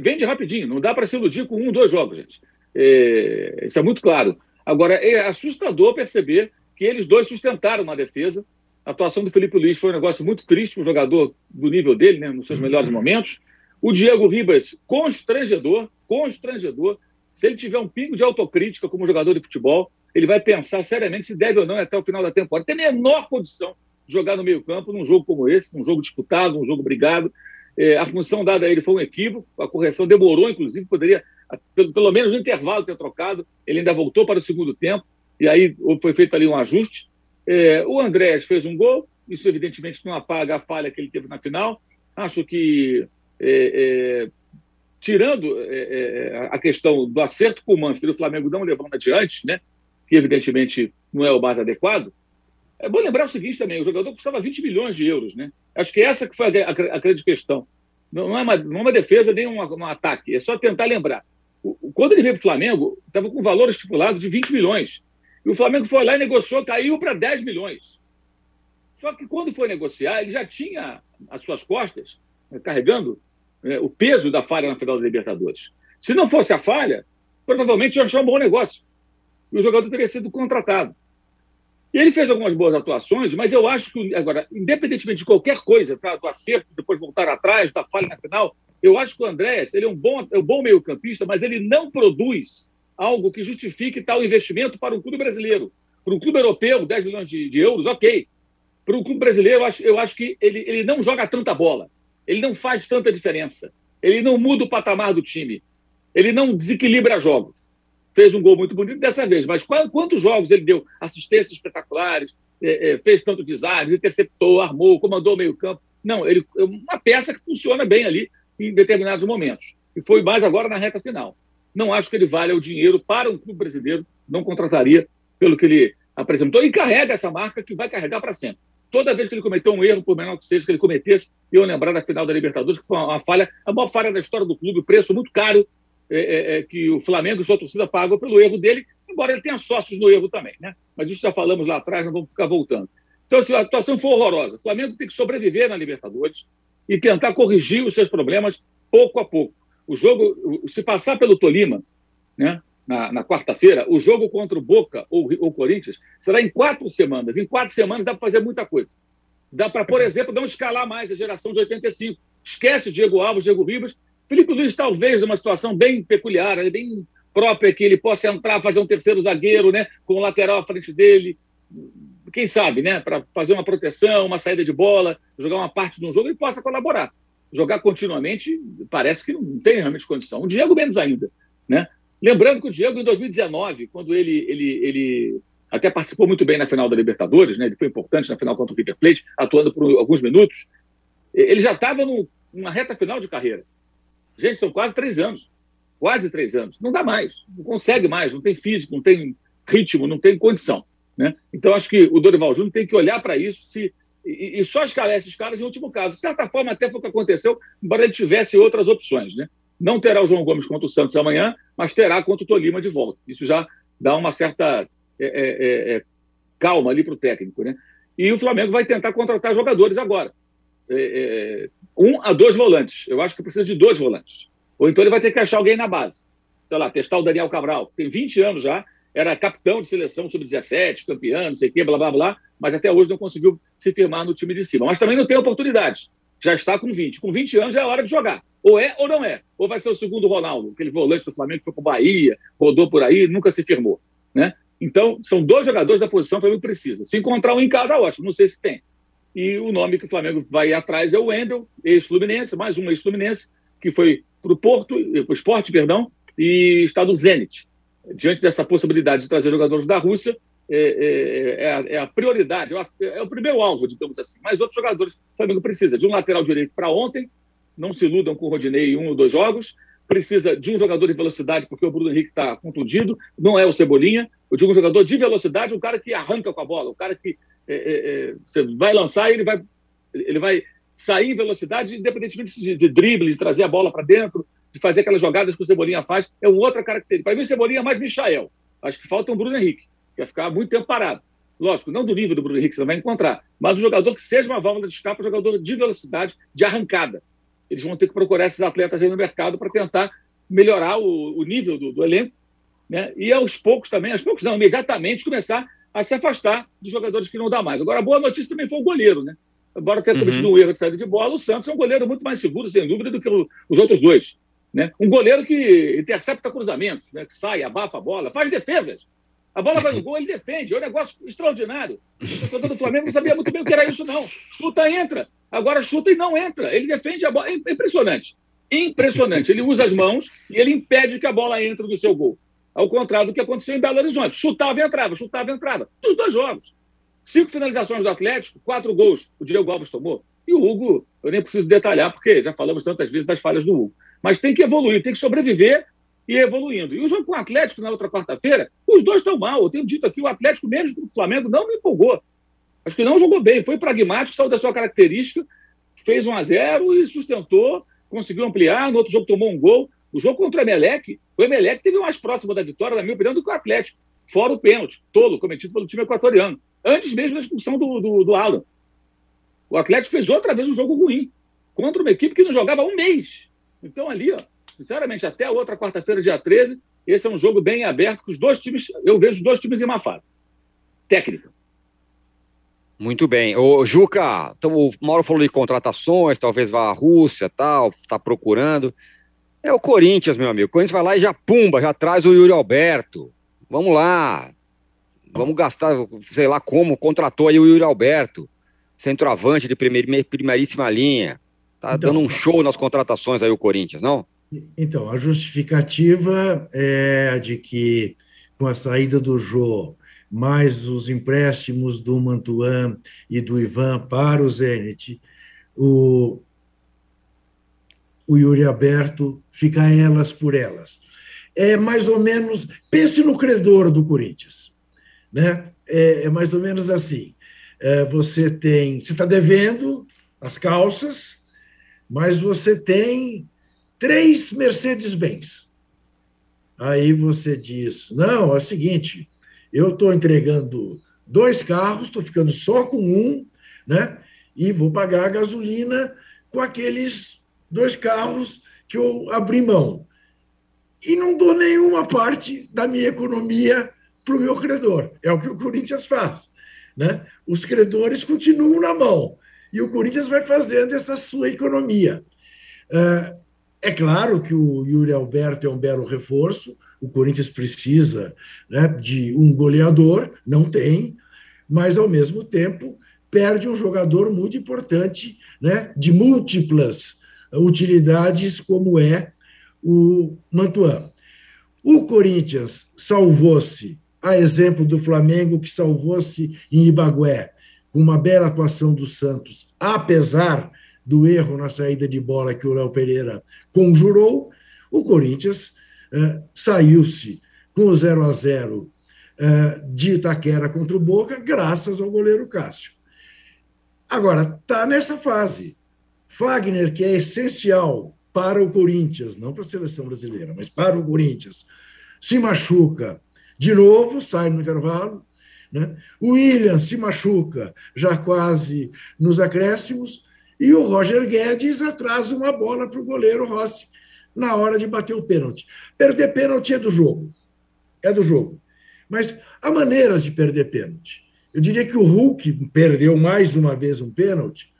Vende rapidinho. Não dá para se iludir com um, dois jogos, gente. É, isso é muito claro. Agora, é assustador perceber que eles dois sustentaram uma defesa. A atuação do Felipe Luiz foi um negócio muito triste, um jogador do nível dele, né, nos seus melhores momentos. O Diego Ribas, constrangedor, constrangedor se ele tiver um pingo de autocrítica como jogador de futebol, ele vai pensar seriamente se deve ou não até o final da temporada. Tem a menor condição de jogar no meio-campo num jogo como esse, num jogo disputado, num jogo brigado. É, a função dada a ele foi um equívoco, a correção demorou, inclusive, poderia, pelo, pelo menos no intervalo, ter trocado. Ele ainda voltou para o segundo tempo, e aí foi feito ali um ajuste. É, o Andrés fez um gol, isso evidentemente não apaga a falha que ele teve na final. Acho que é, é tirando é, é, a questão do acerto com o e o Flamengo não levando adiante, né, que evidentemente não é o mais adequado, é bom lembrar o seguinte também, o jogador custava 20 milhões de euros. Né? Acho que essa que foi a, a, a grande questão. Não é, uma, não é uma defesa nem um, um ataque, é só tentar lembrar. quando ele veio para o Flamengo, estava com valor estipulado de 20 milhões. E o Flamengo foi lá e negociou, caiu para 10 milhões. Só que quando foi negociar, ele já tinha as suas costas né, carregando né, o peso da falha na final da Libertadores. Se não fosse a falha, provavelmente ia achar um bom negócio. E o jogador teria sido contratado. E ele fez algumas boas atuações, mas eu acho que, agora, independentemente de qualquer coisa, tá, do acerto, depois voltar atrás, da falha na final, eu acho que o Andréas ele é um bom, é um bom meio-campista, mas ele não produz algo que justifique tal investimento para um clube brasileiro. Para um clube europeu, 10 milhões de, de euros, ok. Para um clube brasileiro, eu acho, eu acho que ele, ele não joga tanta bola. Ele não faz tanta diferença. Ele não muda o patamar do time. Ele não desequilibra jogos fez um gol muito bonito dessa vez, mas quantos jogos ele deu assistências espetaculares, é, é, fez tanto design, interceptou, armou, comandou o meio-campo? Não, ele é uma peça que funciona bem ali em determinados momentos. E foi mais agora na reta final. Não acho que ele valha o dinheiro para um clube brasileiro, não contrataria pelo que ele apresentou e carrega essa marca que vai carregar para sempre. Toda vez que ele cometeu um erro, por menor que seja, que ele cometesse, eu lembrar da final da Libertadores, que foi uma falha, a maior falha da história do clube, preço muito caro, é, é, é, que o Flamengo e sua torcida pagam pelo erro dele, embora ele tenha sócios no erro também, né? Mas isso já falamos lá atrás, não vamos ficar voltando. Então, se a atuação for horrorosa, o Flamengo tem que sobreviver na Libertadores e tentar corrigir os seus problemas pouco a pouco. O jogo, se passar pelo Tolima, né, na, na quarta-feira, o jogo contra o Boca ou o Corinthians será em quatro semanas. Em quatro semanas dá para fazer muita coisa. Dá para, por exemplo, não escalar mais a geração de 85. Esquece Diego Alves, Diego Ribas Felipe Luiz, talvez, numa situação bem peculiar, né, bem própria, que ele possa entrar, fazer um terceiro zagueiro, né, com o lateral à frente dele. Quem sabe, né, para fazer uma proteção, uma saída de bola, jogar uma parte de um jogo, ele possa colaborar. Jogar continuamente, parece que não tem realmente condição. O Diego, menos ainda. Né? Lembrando que o Diego, em 2019, quando ele, ele, ele até participou muito bem na final da Libertadores, né? ele foi importante na final contra o River Plate, atuando por alguns minutos, ele já estava numa reta final de carreira. Gente, são quase três anos. Quase três anos. Não dá mais. Não consegue mais. Não tem físico, não tem ritmo, não tem condição. Né? Então, acho que o Dorival Júnior tem que olhar para isso se, e, e, só escalar esses caras em último caso. De certa forma, até foi o que aconteceu, embora ele tivesse outras opções. Né? Não terá o João Gomes contra o Santos amanhã, mas terá contra o Tolima de volta. Isso já dá uma certa é, é, é, é calma ali para o técnico. Né? E o Flamengo vai tentar contratar jogadores agora. É, um a dois volantes. Eu acho que precisa de dois volantes. Ou então ele vai ter que achar alguém na base. Sei lá, testar o Daniel Cabral, tem 20 anos já, era capitão de seleção sub-17, campeão, não sei o quê, blá, blá, blá, mas até hoje não conseguiu se firmar no time de cima. Mas também não tem oportunidade. Já está com 20. Com 20 anos já é hora de jogar. Ou é ou não é. Ou vai ser o segundo Ronaldo, aquele volante do Flamengo que foi para o Bahia, rodou por aí, nunca se firmou. Né? Então, são dois jogadores da posição que o Flamengo precisa. Se encontrar um em casa, ótimo. Não sei se tem. E o nome que o Flamengo vai atrás é o Wendel, ex-Fluminense, mais um ex-Fluminense, que foi para o Porto, para o esporte, perdão, e está no Zenit. Diante dessa possibilidade de trazer jogadores da Rússia, é, é, é, a, é prioridade, é, é o primeiro alvo, digamos assim. Mas outros jogadores o Flamengo precisa de um lateral direito para ontem, não se iludam com o Rodinei em um ou dois jogos, precisa de um jogador de velocidade, porque o Bruno Henrique está contundido, não é o Cebolinha, eu digo um jogador de velocidade, um cara que arranca com a bola, um cara que é, você vai lançar e ele vai, ele vai sair em velocidade, independentemente de, de drible, de trazer a bola para dentro, de fazer aquelas jogadas que o Cebolinha faz, é uma outra característica. Para mim, o Cebolinha é mais Michael. Acho que falta um Bruno Henrique, que vai ficar muito tempo parado. Lógico, não do nível do Bruno Henrique, você não vai encontrar, mas um jogador que seja uma válvula de escape, um jogador de velocidade, de arrancada. Eles vão ter que procurar esses atletas aí no mercado para tentar melhorar o, o nível do, do elenco, né? e aos poucos também, aos poucos não, imediatamente começar a se afastar dos jogadores que não dá mais. Agora, a boa notícia também foi o goleiro, né? Embora tenha cometido uhum. um erro de saída de bola, o Santos é um goleiro muito mais seguro, sem dúvida, do que o, os outros dois. Né? Um goleiro que intercepta cruzamentos, né? que sai, abafa a bola, faz defesas. A bola vai no gol, ele defende. É um negócio extraordinário. O torcedor do Flamengo não sabia muito bem o que era isso, não. Chuta, entra. Agora chuta e não entra. Ele defende a bola. É impressionante. Impressionante. Ele usa as mãos e ele impede que a bola entre no seu gol. Ao contrário do que aconteceu em Belo Horizonte. Chutava e entrava, chutava e entrava. Dos dois jogos. Cinco finalizações do Atlético, quatro gols o Diego Alves tomou. E o Hugo, eu nem preciso detalhar, porque já falamos tantas vezes das falhas do Hugo. Mas tem que evoluir, tem que sobreviver e evoluindo. E o jogo com o Atlético na outra quarta-feira, os dois estão mal. Eu tenho dito aqui, o Atlético, mesmo do Flamengo, não me empolgou. Acho que não jogou bem, foi pragmático, saiu da sua característica, fez um a zero e sustentou, conseguiu ampliar. No outro jogo tomou um gol. O jogo contra o Emelec, o Emelec teve mais próximo da vitória, na minha opinião, do que o Atlético. Fora o pênalti, tolo, cometido pelo time equatoriano. Antes mesmo da expulsão do, do, do Alan. O Atlético fez outra vez um jogo ruim. Contra uma equipe que não jogava há um mês. Então, ali, ó, sinceramente, até a outra quarta-feira, dia 13, esse é um jogo bem aberto, que os dois times, eu vejo os dois times em uma fase. Técnica. Muito bem. Ô, Juca, então, o Mauro falou de contratações, talvez vá à Rússia, tal, está procurando. É o Corinthians, meu amigo. O Corinthians vai lá e já pumba, já traz o Yuri Alberto. Vamos lá. Vamos gastar, sei lá como, contratou aí o Yuri Alberto, centroavante de primeir, primeiríssima linha. Tá então, dando um show nas contratações aí o Corinthians, não? Então, a justificativa é a de que com a saída do Jô mais os empréstimos do Mantuan e do Ivan para o Zenit, o, o Yuri Aberto fica elas por elas. É mais ou menos, pense no credor do Corinthians, né? É, é mais ou menos assim. É, você tem, você está devendo as calças, mas você tem três Mercedes-Benz. Aí você diz: não, é o seguinte, eu estou entregando dois carros, estou ficando só com um, né? E vou pagar a gasolina com aqueles dois carros que eu abri mão. E não dou nenhuma parte da minha economia para o meu credor. É o que o Corinthians faz. Né? Os credores continuam na mão e o Corinthians vai fazendo essa sua economia. É, é claro que o Yuri Alberto é um belo reforço, o Corinthians precisa né, de um goleador, não tem, mas ao mesmo tempo perde um jogador muito importante, né, de múltiplas utilidades, como é o Mantuan. O Corinthians salvou-se, a exemplo do Flamengo, que salvou-se em Ibagué, com uma bela atuação do Santos, apesar do erro na saída de bola que o Léo Pereira conjurou, o Corinthians eh, saiu-se com o 0 a 0 eh, de Itaquera contra o Boca, graças ao goleiro Cássio. Agora, está nessa fase. Fagner, que é essencial para o Corinthians, não para a seleção brasileira, mas para o Corinthians, se machuca de novo, sai no intervalo. Né? O William se machuca já quase nos acréscimos, e o Roger Guedes atrasa uma bola para o goleiro Rossi na hora de bater o pênalti. Perder pênalti é do jogo. É do jogo. Mas há maneiras de perder pênalti. Eu diria que o Hulk perdeu mais uma vez um pênalti,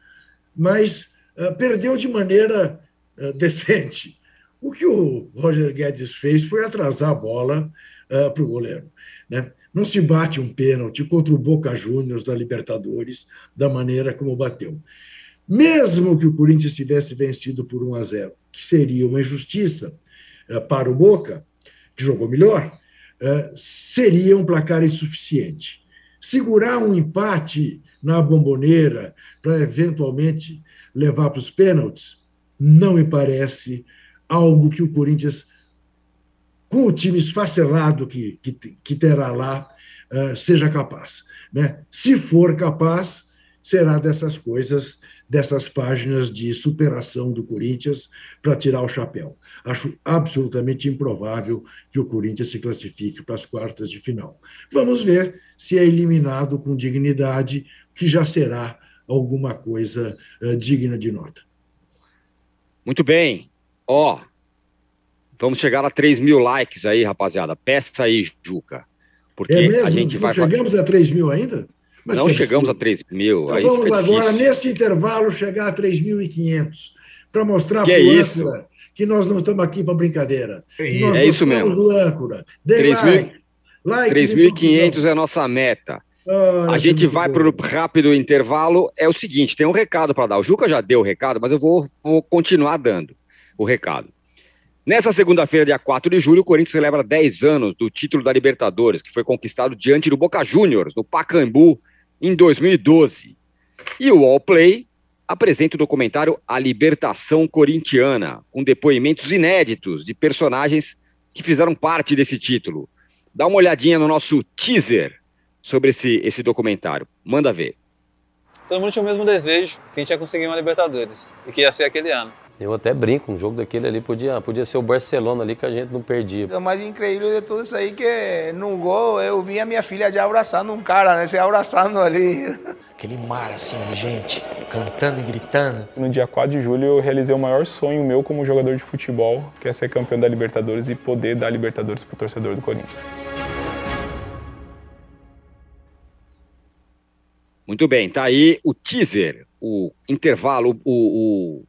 mas uh, perdeu de maneira uh, decente. O que o Roger Guedes fez foi atrasar a bola uh, para o goleiro. Né? Não se bate um pênalti contra o Boca Juniors da Libertadores da maneira como bateu. Mesmo que o Corinthians tivesse vencido por 1 a 0, que seria uma injustiça uh, para o Boca, que jogou melhor, uh, seria um placar insuficiente. Segurar um empate na bomboneira para eventualmente levar para os pênaltis não me parece algo que o Corinthians, com o time esfacelado que, que, que terá lá, uh, seja capaz. Né? Se for capaz, será dessas coisas dessas páginas de superação do Corinthians para tirar o chapéu. Acho absolutamente improvável que o Corinthians se classifique para as quartas de final. Vamos ver se é eliminado com dignidade, que já será alguma coisa uh, digna de nota. Muito bem. Ó, oh, vamos chegar a 3 mil likes aí, rapaziada. Peça aí, Juca. Porque é a gente vai. Chegamos a 3 mil ainda? Mas não chegamos a 3 mil. Então vamos agora, neste intervalo, chegar a 3.500 para mostrar para o âncora que nós não estamos aqui para brincadeira. É isso mesmo. Do âncora. 3.500 é a nossa meta. Ah, a gente vai para o rápido intervalo. É o seguinte: tem um recado para dar. O Juca já deu o recado, mas eu vou, vou continuar dando o recado. Nessa segunda-feira, dia 4 de julho, o Corinthians celebra 10 anos do título da Libertadores, que foi conquistado diante do Boca Juniors, no Pacaembu, em 2012. E o Allplay apresenta o documentário A Libertação Corintiana, com depoimentos inéditos de personagens que fizeram parte desse título. Dá uma olhadinha no nosso teaser sobre esse, esse documentário. Manda ver. Todo mundo tinha o mesmo desejo, que a gente ia conseguir uma Libertadores, e que ia ser aquele ano. Eu até brinco, um jogo daquele ali podia, podia ser o Barcelona ali que a gente não perdia. O mais incrível de tudo isso aí é que no gol eu vi a minha filha já abraçando um cara, né? Se abraçando ali. Aquele mar assim de gente, cantando e gritando. No dia 4 de julho eu realizei o maior sonho meu como jogador de futebol, que é ser campeão da Libertadores e poder dar Libertadores pro torcedor do Corinthians. Muito bem, tá aí o teaser, o intervalo, o, o,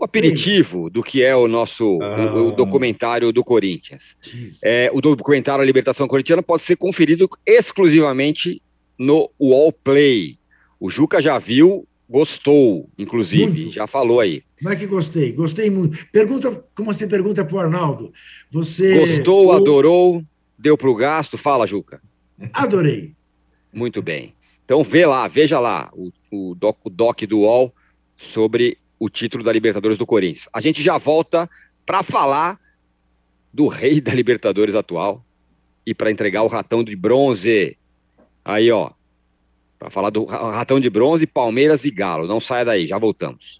o aperitivo do que é o nosso ah. o, o documentário do Corinthians. É, o documentário A Libertação Corintiana pode ser conferido exclusivamente no Wall Play. O Juca já viu, gostou, inclusive, muito. já falou aí. Como é que gostei? Gostei muito. Pergunta, como você pergunta para o Arnaldo. Você. Gostou, adorou, deu para o gasto? Fala, Juca. Adorei. Muito bem. Então vê lá, veja lá o, o, doc, o doc do UOL sobre o título da Libertadores do Corinthians. A gente já volta para falar do rei da Libertadores atual e para entregar o ratão de bronze. Aí, ó, para falar do ratão de bronze, Palmeiras e Galo. Não saia daí, já voltamos.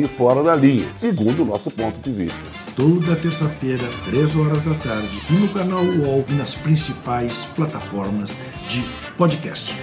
sair fora da linha, segundo o nosso ponto de vista. Toda terça-feira, 3 horas da tarde, no canal UOL e nas principais plataformas de podcast.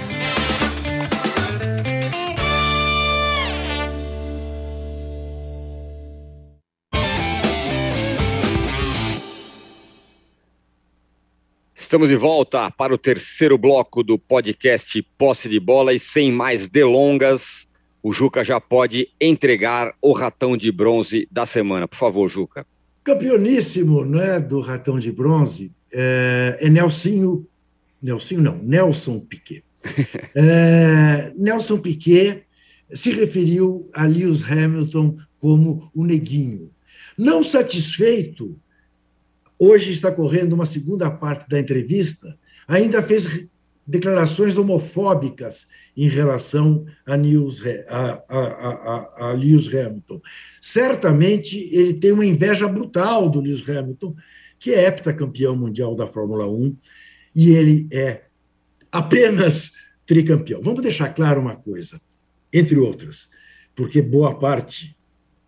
Estamos de volta para o terceiro bloco do podcast Posse de Bola e sem mais delongas, o Juca já pode entregar o ratão de bronze da semana. Por favor, Juca. Campeoníssimo né, do ratão de bronze é, é Nelsinho, Nelsinho não, Nelson Piquet. é, Nelson Piquet se referiu a Lewis Hamilton como o neguinho. Não satisfeito hoje está correndo uma segunda parte da entrevista, ainda fez declarações homofóbicas em relação a, a, a, a, a, Lewis Hamilton. Certamente ele tem uma inveja brutal do Lewis Hamilton, que é heptacampeão mundial da Fórmula 1, e ele é apenas tricampeão. Vamos deixar claro uma coisa, entre outras, porque boa parte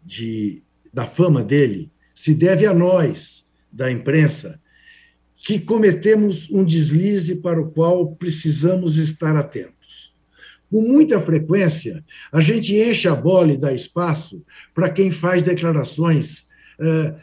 de, da fama dele se deve a nós, da imprensa que cometemos um deslize para o qual precisamos estar atentos. Com muita frequência, a gente enche a bola e dá espaço para quem faz declarações uh,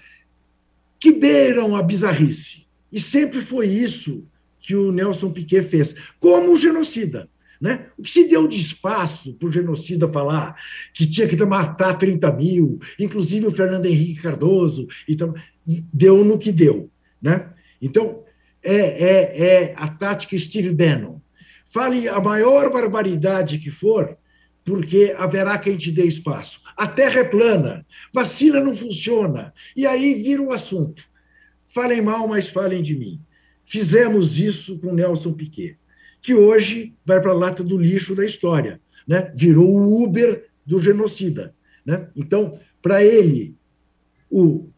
que beiram a bizarrice. E sempre foi isso que o Nelson Piquet fez, como genocida. Né? O que se deu de espaço para o genocida falar que tinha que matar 30 mil, inclusive o Fernando Henrique Cardoso, então, deu no que deu. Né? Então, é, é, é a tática Steve Bannon. Fale a maior barbaridade que for, porque haverá quem te dê espaço. A terra é plana, vacina não funciona. E aí vira o assunto. Falem mal, mas falem de mim. Fizemos isso com Nelson Piquet, que hoje vai para a lata do lixo da história. Né? Virou o Uber do genocida. Né? Então, para ele, o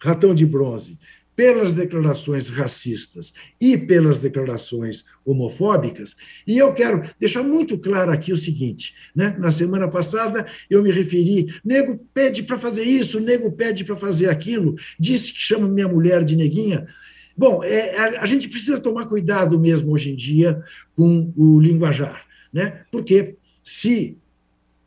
ratão de bronze, pelas declarações racistas e pelas declarações homofóbicas. E eu quero deixar muito claro aqui o seguinte: né? na semana passada eu me referi, nego pede para fazer isso, nego pede para fazer aquilo, disse que chama minha mulher de neguinha. Bom, é, a, a gente precisa tomar cuidado mesmo hoje em dia com o linguajar, né? porque se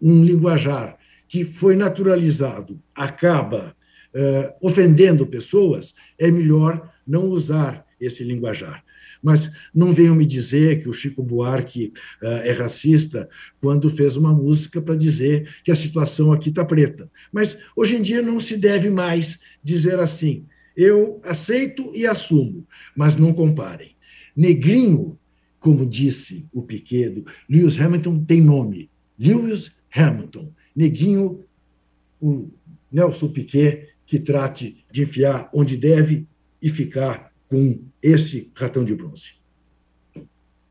um linguajar que foi naturalizado acaba uh, ofendendo pessoas, é melhor não usar esse linguajar. Mas não venham me dizer que o Chico Buarque uh, é racista quando fez uma música para dizer que a situação aqui está preta. Mas hoje em dia não se deve mais dizer assim. Eu aceito e assumo, mas não comparem. Negrinho, como disse o Piquet, Lewis Hamilton tem nome. Lewis Hamilton. Neguinho, o Nelson Piquet, que trate de enfiar onde deve e ficar com esse ratão de bronze.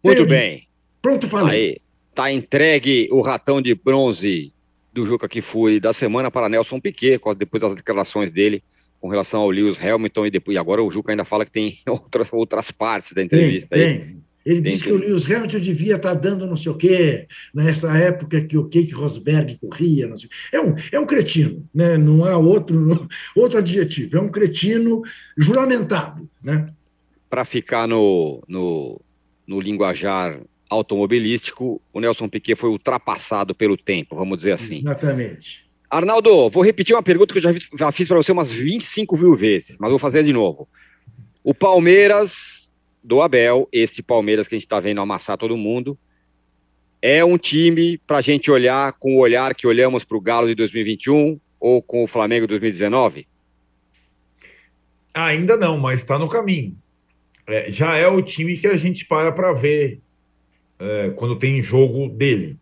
Muito bem. Pronto, falei. Aí, tá entregue o ratão de bronze do Juca Kifuri da semana para Nelson Piquet, depois das declarações dele com relação ao Lewis Hamilton e depois e agora o Juca ainda fala que tem outras, outras partes da entrevista tem, aí. Tem. Ele disse que o Lewis Hamilton devia estar tá dando não sei o quê, nessa época que o Keke Rosberg corria. Não sei. É, um, é um cretino, né? não há outro, outro adjetivo. É um cretino juramentado. Né? Para ficar no, no, no linguajar automobilístico, o Nelson Piquet foi ultrapassado pelo tempo, vamos dizer assim. Exatamente. Arnaldo, vou repetir uma pergunta que eu já, já fiz para você umas 25 mil vezes, mas vou fazer de novo. O Palmeiras do Abel, este Palmeiras que a gente está vendo amassar todo mundo, é um time para a gente olhar com o olhar que olhamos para o Galo de 2021 ou com o Flamengo de 2019? Ainda não, mas está no caminho. É, já é o time que a gente para para ver é, quando tem jogo dele.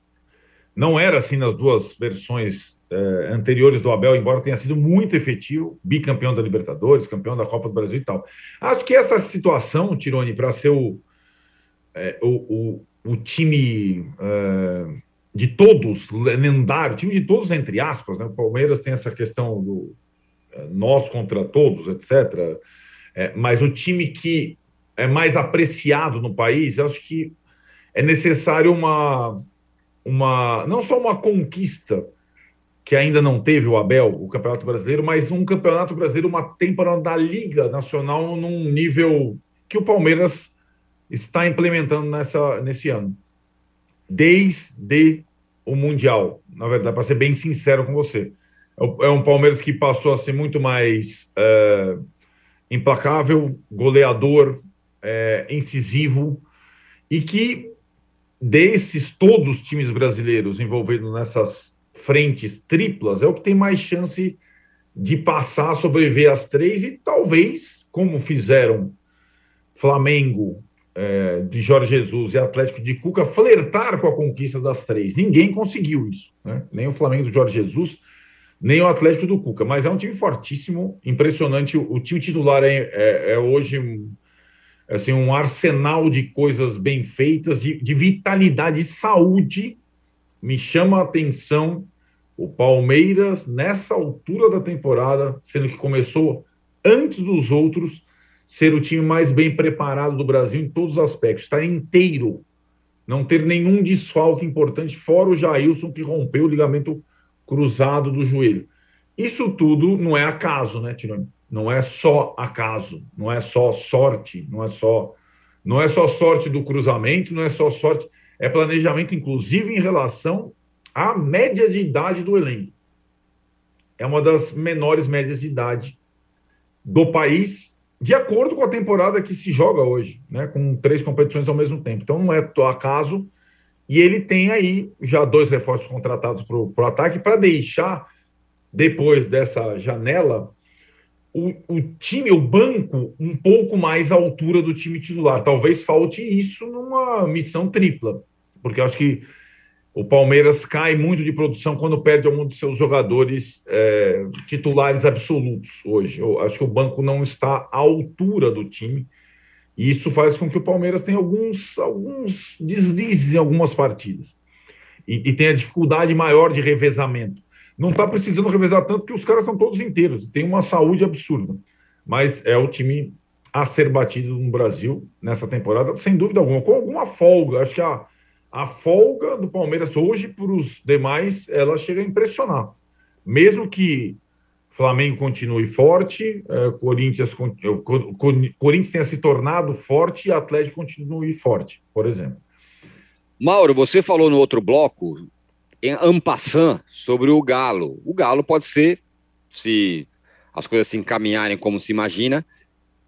Não era assim nas duas versões é, anteriores do Abel, embora tenha sido muito efetivo, bicampeão da Libertadores, campeão da Copa do Brasil e tal. Acho que essa situação, Tirone, para ser o, é, o, o, o, time é, de todos, lendário, time de todos, entre aspas, né? o Palmeiras tem essa questão do nós contra todos, etc. Mas o time que é mais apreciado no país, acho que é necessário uma, uma não só uma conquista que ainda não teve o Abel, o Campeonato Brasileiro, mas um Campeonato Brasileiro, uma temporada da Liga Nacional num nível que o Palmeiras está implementando nessa, nesse ano. Desde o Mundial, na verdade, para ser bem sincero com você. É, é um Palmeiras que passou a ser muito mais é, implacável, goleador, é, incisivo, e que desses todos os times brasileiros envolvidos nessas frentes triplas, é o que tem mais chance de passar, sobreviver às três e talvez, como fizeram Flamengo é, de Jorge Jesus e Atlético de Cuca, flertar com a conquista das três. Ninguém conseguiu isso, né? nem o Flamengo de Jorge Jesus, nem o Atlético do Cuca, mas é um time fortíssimo, impressionante. O, time titular é, é, é hoje um, assim, um arsenal de coisas bem feitas, de, de vitalidade e saúde me chama a atenção o Palmeiras, nessa altura da temporada, sendo que começou antes dos outros, ser o time mais bem preparado do Brasil em todos os aspectos, estar inteiro, não ter nenhum desfalque importante, fora o Jailson que rompeu o ligamento cruzado do joelho. Isso tudo não é acaso, né, Tirone? Não é só acaso, não é só sorte, não é só não é só sorte do cruzamento, não é só sorte é planejamento, inclusive, em relação à média de idade do elenco. É uma das menores médias de idade do país, de acordo com a temporada que se joga hoje, né, com três competições ao mesmo tempo. Então, não é acaso. E ele tem aí já dois reforços contratados para o ataque para deixar, depois dessa janela, o, o, time, o banco, um pouco mais à altura do time titular. Talvez falte isso numa missão tripla porque eu acho que o Palmeiras cai muito de produção quando perde algum de seus jogadores é, titulares absolutos hoje. Eu acho que o banco não está à altura do time. E isso faz com que o Palmeiras tenha alguns, alguns deslizes em algumas partidas. E, e tenha dificuldade maior de revezamento. Não está precisando revezar tanto porque os caras são todos inteiros. Tem uma saúde absurda. Mas é o time a ser batido no Brasil nessa temporada, sem dúvida alguma, com alguma folga. Acho que a a folga do Palmeiras hoje para os demais, ela chega a impressionar. Mesmo que Flamengo continue forte, é, Corinthians, Corinthians tenha se tornado forte e Atlético continue forte, por exemplo. Mauro, você falou no outro bloco, em Ampassan, sobre o Galo. O Galo pode ser, se as coisas se encaminharem como se imagina,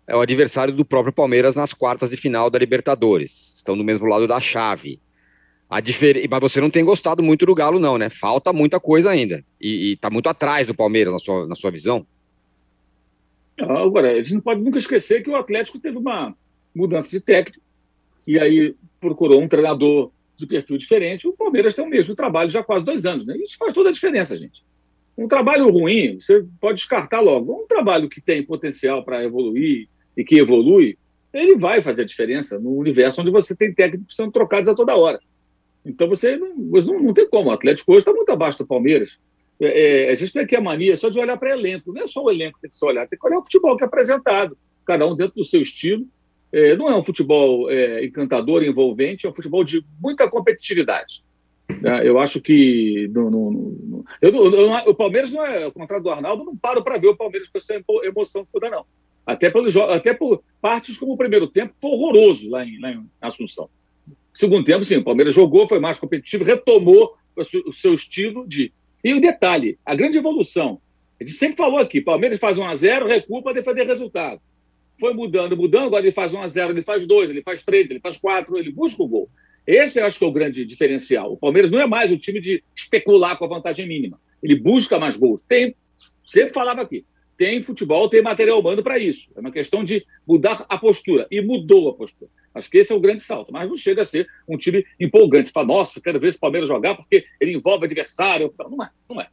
é o adversário do próprio Palmeiras nas quartas de final da Libertadores. Estão do mesmo lado da chave. A difer... Mas você não tem gostado muito do Galo, não, né? Falta muita coisa ainda. E, está muito atrás do Palmeiras, na sua, na sua visão. Agora, a gente não pode nunca esquecer que o Atlético teve uma mudança de técnico, e aí procurou um treinador de perfil diferente. O Palmeiras tem o mesmo trabalho já há quase dois anos, né? Isso faz toda a diferença, gente. Um trabalho ruim, você pode descartar logo. Um trabalho que tem potencial para evoluir e que evolui, ele vai fazer a diferença no universo onde você tem técnicos sendo trocados a toda hora. Então você não, não, tem como. O Atlético hoje está muito abaixo do Palmeiras. É, é, a gente tem aqui a mania só de olhar para elenco. Não é só o elenco que tem que se olhar, tem que olhar o futebol que é apresentado, cada um dentro do seu estilo. É, não é um futebol é, encantador, envolvente, é um futebol de muita competitividade. É, eu acho que no, no, no, eu, eu, o Palmeiras não é, ao contrário do Arnaldo, não paro para ver o Palmeiras com essa emoção toda, não. Até, pelo, até por partes como o primeiro tempo, foi horroroso lá em, lá em Assunção. Segundo tempo, sim, o Palmeiras jogou, foi mais competitivo, retomou o seu estilo de. E o detalhe, a grande evolução. A gente sempre falou aqui: Palmeiras faz 1 a 0 recua para defender resultado. Foi mudando, mudando, agora ele faz 1 a 0 ele faz 2, ele faz 3, ele faz 4, ele busca o gol. Esse eu acho que é o grande diferencial. O Palmeiras não é mais o time de especular com a vantagem mínima. Ele busca mais gols. Tem, sempre falava aqui, tem futebol, tem material humano para isso. É uma questão de mudar a postura. E mudou a postura. Acho que esse é o grande salto. Mas não chega a ser um time empolgante. Fala, nossa, quero ver esse Palmeiras jogar porque ele envolve adversário. Não é, não é.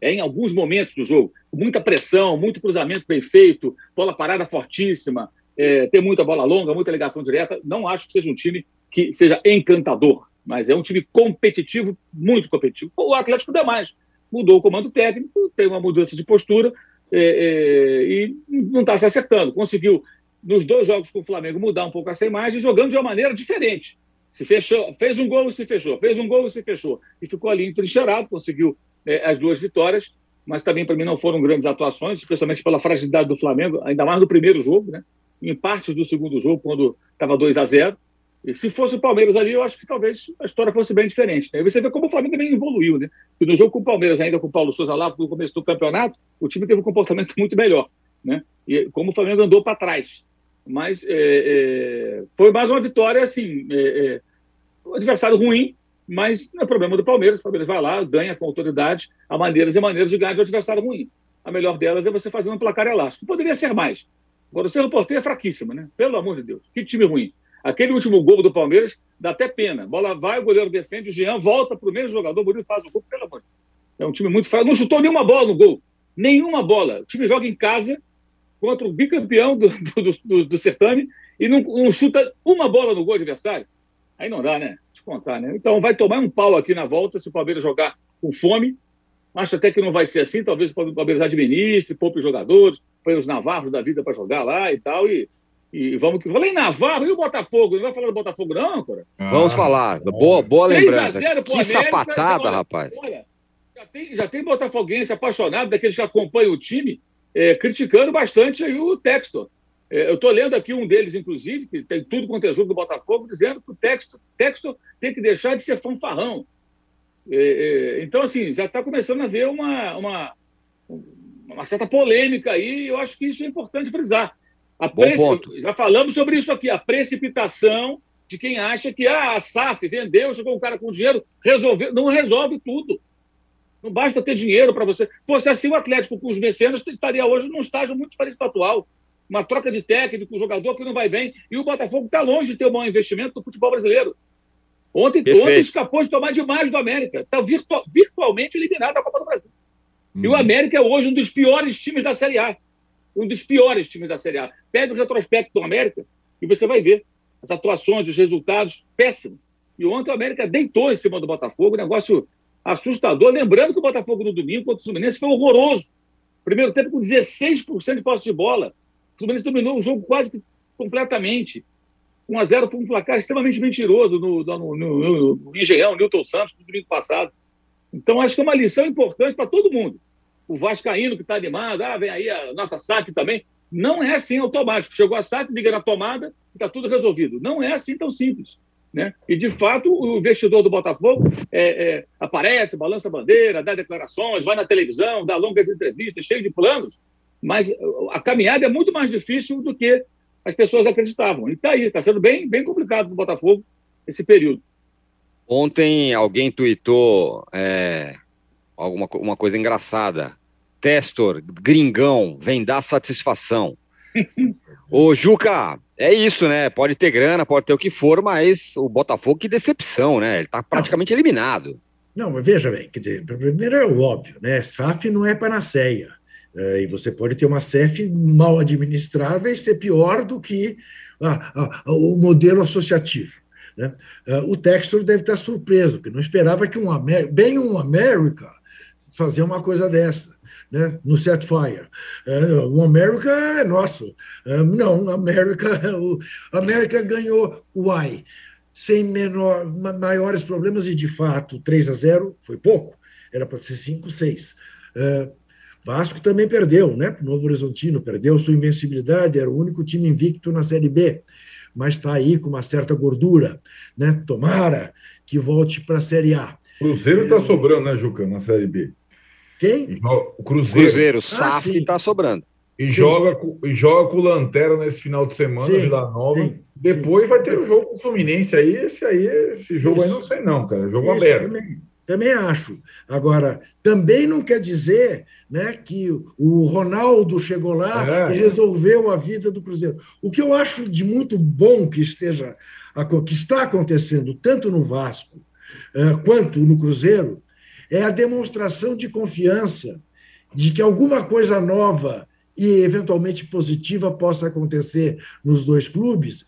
É em alguns momentos do jogo. Muita pressão, muito cruzamento bem feito, bola parada fortíssima, é, tem muita bola longa, muita ligação direta. Não acho que seja um time que seja encantador, mas é um time competitivo, muito competitivo. O Atlético demais. Mudou o comando técnico, tem uma mudança de postura é, é, e não está se acertando. Conseguiu nos dois jogos com o Flamengo, mudar um pouco essa imagem, jogando de uma maneira diferente. Se fechou, fez um gol e se fechou, fez um gol e se fechou. E ficou ali entrincheirado, conseguiu é, as duas vitórias, mas também para mim não foram grandes atuações, especialmente pela fragilidade do Flamengo, ainda mais no primeiro jogo, né? em partes do segundo jogo, quando estava 2 a 0 e se fosse o Palmeiras ali, eu acho que talvez a história fosse bem diferente. Né? você vê como o Flamengo também evoluiu, né? E no jogo com o Palmeiras, ainda com o Paulo Souza lá, no começo do campeonato, o time teve um comportamento muito melhor, né? E como o Flamengo andou para trás. Mas é, é, foi mais uma vitória, assim, é, é, um adversário ruim, mas não é problema do Palmeiras. O Palmeiras vai lá, ganha com autoridade, há maneiras e maneiras de ganhar de um adversário ruim. A melhor delas é você fazer um placar elástico. Poderia ser mais. Agora, o Cerro Porteiro é fraquíssimo, né? Pelo amor de Deus. Que time ruim. Aquele último gol do Palmeiras dá até pena. Bola vai, o goleiro defende, o Jean volta para o mesmo jogador, o Murilo faz o gol, pelo amor de Deus. É um time muito fraco. Não chutou nenhuma bola no gol. Nenhuma bola. O time joga em casa contra o bicampeão do, do, do, do certame e não, não, chuta uma bola no gol adversário. Aí não dá, né? Te contar, né? Então vai tomar um pau aqui na volta se o Palmeiras jogar com fome. Acho até que não vai ser assim. Talvez o Palmeiras administre, poupe os jogadores, põe os navarros da vida para jogar lá e tal. E, e vamos que. Falei em Navarro e o Botafogo. Não vai falar do Botafogo, não, cara? Ah, vamos falar. Boa, boa lembrança. que América, sapatada, olha, rapaz. Olha, já tem, já tem botafoguense apaixonado, daqueles que acompanham o time é, criticando bastante aí o Textor. É, eu estou lendo aqui um deles, inclusive, que tem tudo quanto é jogo do Botafogo, dizendo que o Textor, Textor tem que deixar de ser fanfarrão. É, é então, assim, já está começando a haver uma, uma, uma, certa polêmica aí, e eu acho que isso é importante frisar. A preci... Já falamos sobre isso aqui, a precipitação de quem acha que ah, a SAF vendeu, chegou um cara com dinheiro, resolveu. Não resolve tudo. Não basta ter dinheiro para você. Fosse assim, o Atlético com os mecenas estaria hoje num estágio muito diferente do atual. Uma troca de técnico, jogador que não vai bem. E o Botafogo está longe de ter um bom investimento no futebol brasileiro. Ontem, ontem escapou de tomar demais do América. Está virtu virtualmente eliminado da Copa do Brasil. Hum. E o uhum. América é hoje um dos piores times da Série A. Um dos piores times da Série A. Pega o retrospecto do América e você vai ver as atuações, os resultados péssimos. E ontem o América deitou em cima do Botafogo, negócio assustador. Lembrando que o Botafogo no domingo contra o Fluminense foi horroroso. Primeiro tempo com 16% de posse de bola. Fluminense dominou o jogo quase que completamente. 1 a 0 foi um placar extremamente mentiroso no, no, no, no Engenhão, Newton Santos, no domingo passado. Então, acho que é uma lição importante para todo mundo. O Vascaíno que está animado, ah, vem aí a nossa SAF também. Não é assim automático. Chegou a SAF, liga na tomada e está tudo resolvido. Não é assim tão simples. Né? E, de fato, o investidor do Botafogo é, é, aparece, balança a bandeira, dá declarações, vai na televisão, dá longas entrevistas, cheio de planos, mas a caminhada é muito mais difícil do que as pessoas acreditavam. E está aí, está sendo bem, bem complicado para o Botafogo esse período. Ontem alguém tweetou é, alguma uma coisa engraçada. Testor, gringão, vem dar satisfação. Ô, Juca, é isso, né? Pode ter grana, pode ter o que for, mas o Botafogo, que decepção, né? Ele tá praticamente não. eliminado. Não, mas veja bem, quer dizer, primeiro é o óbvio, né? SAF não é panaceia. É, e você pode ter uma SEF mal administrada e ser pior do que o modelo associativo. Né? É, o Textor deve estar surpreso, porque não esperava que um bem um América fazer uma coisa dessa né, no Setfire. É, o América é nosso. É, não, América, o América ganhou o AI sem menor, maiores problemas e, de fato, 3 a 0 foi pouco. Era para ser 5, 6. É, Vasco também perdeu, né? Novo Horizontino perdeu sua invencibilidade, era o único time invicto na Série B, mas está aí com uma certa gordura, né? Tomara que volte para a Série A. Cruzeiro está sobrando, né, Juca, na Série B? Quem? O Cruzeiro. Cruzeiro, ah, SAF está sobrando. E joga, com, e joga com o Lanterna nesse final de semana, sim, Vila Nova. Sim, Depois sim. vai ter o jogo com o Fluminense aí. Esse aí, esse jogo Isso. aí não sei, não, cara. Jogo Isso, aberto. Também, também acho. Agora, também não quer dizer né, que o Ronaldo chegou lá é. e resolveu a vida do Cruzeiro. O que eu acho de muito bom que esteja que está acontecendo tanto no Vasco eh, quanto no Cruzeiro é a demonstração de confiança de que alguma coisa nova e eventualmente positiva possa acontecer nos dois clubes,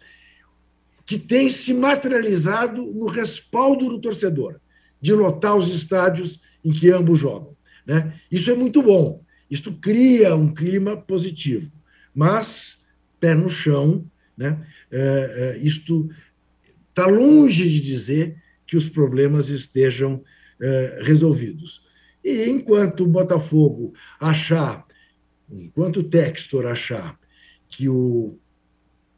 que tem se materializado no respaldo do torcedor, de lotar os estádios em que ambos jogam. Né? Isso é muito bom, isto cria um clima positivo, mas pé no chão, né? É, é, isto está longe de dizer que os problemas estejam é, resolvidos. E enquanto o Botafogo achar, enquanto o Textor achar que o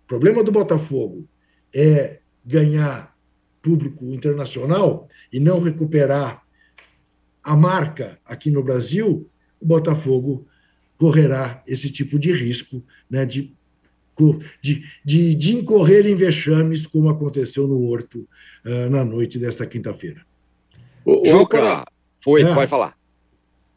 problema do Botafogo é ganhar público internacional e não recuperar a marca aqui no Brasil, o Botafogo correrá esse tipo de risco né, de, de, de, de incorrer em vexames, como aconteceu no Horto uh, na noite desta quinta-feira. Juca, foi, é. pode falar.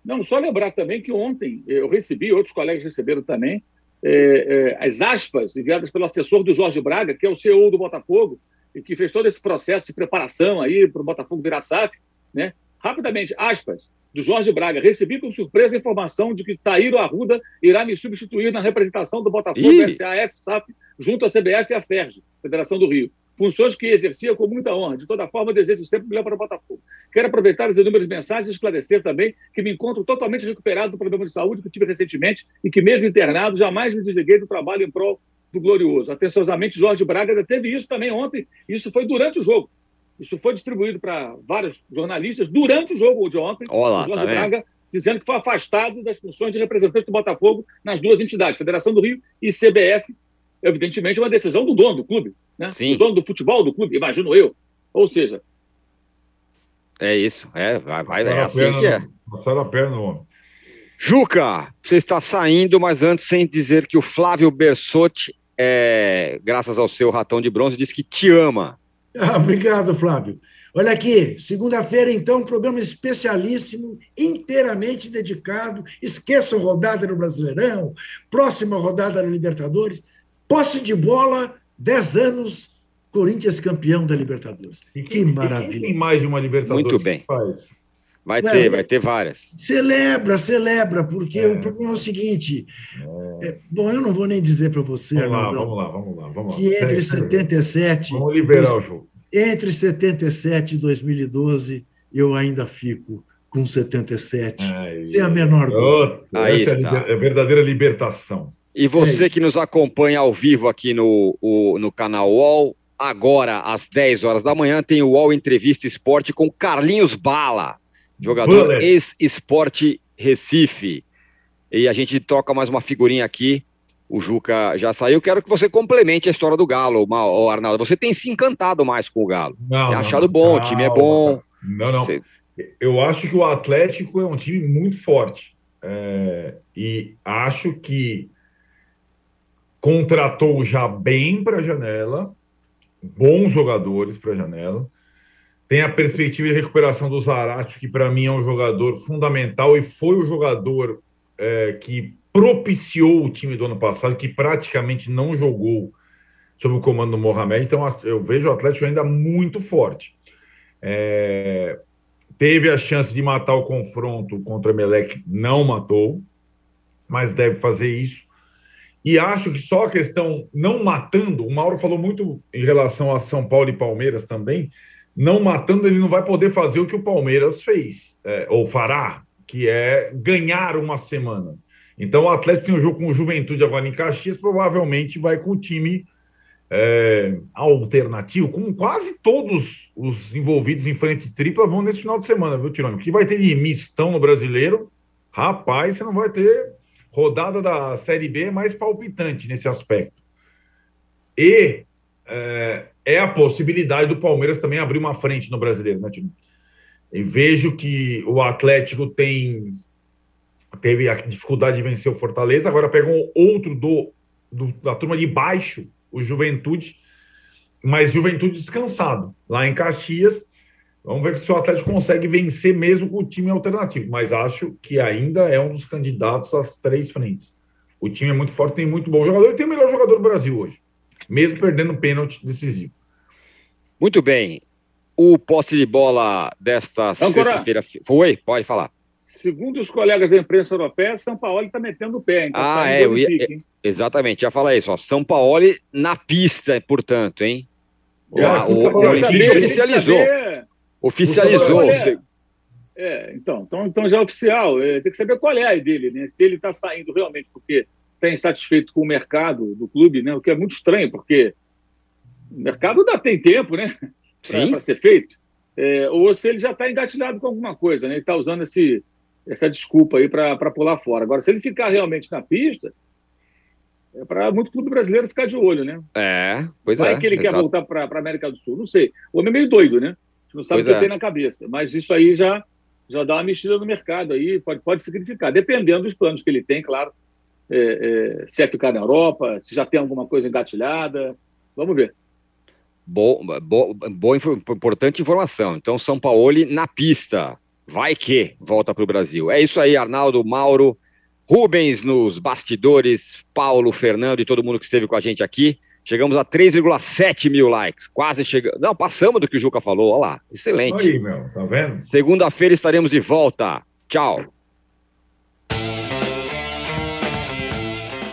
Não, só lembrar também que ontem eu recebi, outros colegas receberam também, é, é, as aspas enviadas pelo assessor do Jorge Braga, que é o CEO do Botafogo, e que fez todo esse processo de preparação aí para o Botafogo virar SAF, né? Rapidamente, aspas, do Jorge Braga. Recebi com surpresa a informação de que Taíro Arruda irá me substituir na representação do Botafogo, Ih. SAF, SAF, junto à CBF e à FERJ, Federação do Rio funções que exercia com muita honra. De toda forma, desejo sempre melhor para o Botafogo. Quero aproveitar as inúmeras mensagens e esclarecer também que me encontro totalmente recuperado do problema de saúde que tive recentemente e que, mesmo internado, jamais me desliguei do trabalho em prol do glorioso. Atenciosamente, Jorge Braga teve isso também ontem. Isso foi durante o jogo. Isso foi distribuído para vários jornalistas durante o jogo de ontem. Olá, Jorge tá Braga dizendo que foi afastado das funções de representante do Botafogo nas duas entidades, Federação do Rio e CBF. Evidentemente, uma decisão do dono do clube né? Sim. O dono do futebol do clube, imagino eu. Ou seja. É isso, é, vai, vai é assim perna, que é. Passaram a perna, homem. Juca, você está saindo, mas antes, sem dizer que o Flávio Bersotti, é, graças ao seu ratão de bronze, disse que te ama. Ah, obrigado, Flávio. Olha aqui, segunda-feira, então, programa especialíssimo, inteiramente dedicado. Esqueçam rodada no Brasileirão, próxima rodada no Libertadores, posse de bola 10 anos, Corinthians campeão da Libertadores. E que maravilha. tem mais de uma Libertadores? Muito bem. Vai ter, é, vai ter várias. Celebra, celebra, porque é. o problema é o seguinte. É. é bom, eu não vou nem dizer para você. Vamos lá, vamos lá, vamos lá, vamos lá. Que entre 77. Vamos liberar o jogo. Entre 77 e 2012, eu ainda fico com 77. Aí, Tem a menor dúvida. Aí Essa está. é a verdadeira libertação. E você é que nos acompanha ao vivo aqui no, o, no canal UOL, agora às 10 horas da manhã, tem o UOL Entrevista Esporte com Carlinhos Bala, jogador ex-esporte Recife. E a gente troca mais uma figurinha aqui. O Juca já saiu. Quero que você complemente a história do Galo, Arnaldo. Você tem se encantado mais com o Galo. Não, tem achado não, bom, o time é bom. Não, não. Você... Eu acho que o Atlético é um time muito forte. É... e acho que contratou já bem para a janela, bons jogadores para a janela. Tem a perspectiva de recuperação do Zarate, que para mim é um jogador fundamental e foi o jogador é, que propiciou o time do ano passado, que praticamente não jogou sob o comando do Mohamed. Então eu vejo o Atlético ainda muito forte. É, teve a chance de matar o confronto contra o Emelec, não matou, mas deve fazer isso. E acho que só a questão não matando, o Mauro falou muito em relação a São Paulo e Palmeiras também, não matando, ele não vai poder fazer o que o Palmeiras fez, é, ou fará, que é ganhar uma semana. Então o Atlético tem um jogo com o Juventude agora em Caxias, provavelmente vai com o time é, alternativo, como quase todos os envolvidos em frente tripla vão nesse final de semana, viu, Tirone? Que vai ter de mistão no brasileiro, rapaz, você não vai ter rodada da Série B mais palpitante nesse aspecto. E é, é a possibilidade do Palmeiras também abrir uma frente no brasileiro, né, Tirone? E vejo que o Atlético tem teve a dificuldade de vencer o Fortaleza, agora pega um outro do, do da turma de baixo o Juventude, mas Juventude descansado. Lá em Caxias, vamos ver se o Atlético consegue vencer mesmo com o time alternativo. Mas acho que ainda é um dos candidatos às três frentes. O time é muito forte, tem muito bom jogador e tem o melhor jogador do Brasil hoje, mesmo perdendo um pênalti decisivo. Muito bem. O posse de bola desta sexta-feira. Foi? Pode falar segundo os colegas da imprensa europeia, São Paulo está metendo o pé. Então ah, tá é, eu ia, exatamente, já falar isso. Ó, São Paulo na pista, portanto, hein? o, o, oficializou. Oficializou. É. é, então, então, então já é oficial. É, tem que saber qual é a dele, né? Se ele está saindo realmente porque está insatisfeito com o mercado do clube, né? O que é muito estranho, porque o mercado ainda tem tempo, né? Para ser feito. É, ou se ele já está engatilhado com alguma coisa, né? Ele está usando esse, essa desculpa aí para pular fora. Agora, se ele ficar realmente na pista, é para muito clube brasileiro ficar de olho, né? É, pois Vai é. que ele exato. quer voltar para a América do Sul, não sei. O homem é meio doido, né? A gente não sabe pois o que é. tem na cabeça. Mas isso aí já, já dá uma mexida no mercado aí, pode, pode significar, dependendo dos planos que ele tem, claro. É, é, se é ficar na Europa, se já tem alguma coisa engatilhada. Vamos ver. Boa, boa, boa importante informação. Então, São Paulo na pista. Vai que volta para o Brasil. É isso aí, Arnaldo, Mauro, Rubens nos bastidores, Paulo, Fernando e todo mundo que esteve com a gente aqui. Chegamos a 3,7 mil likes. Quase chegamos. Não, passamos do que o Juca falou. Olha lá. Excelente. Aí, meu. Tá vendo? Segunda-feira estaremos de volta. Tchau.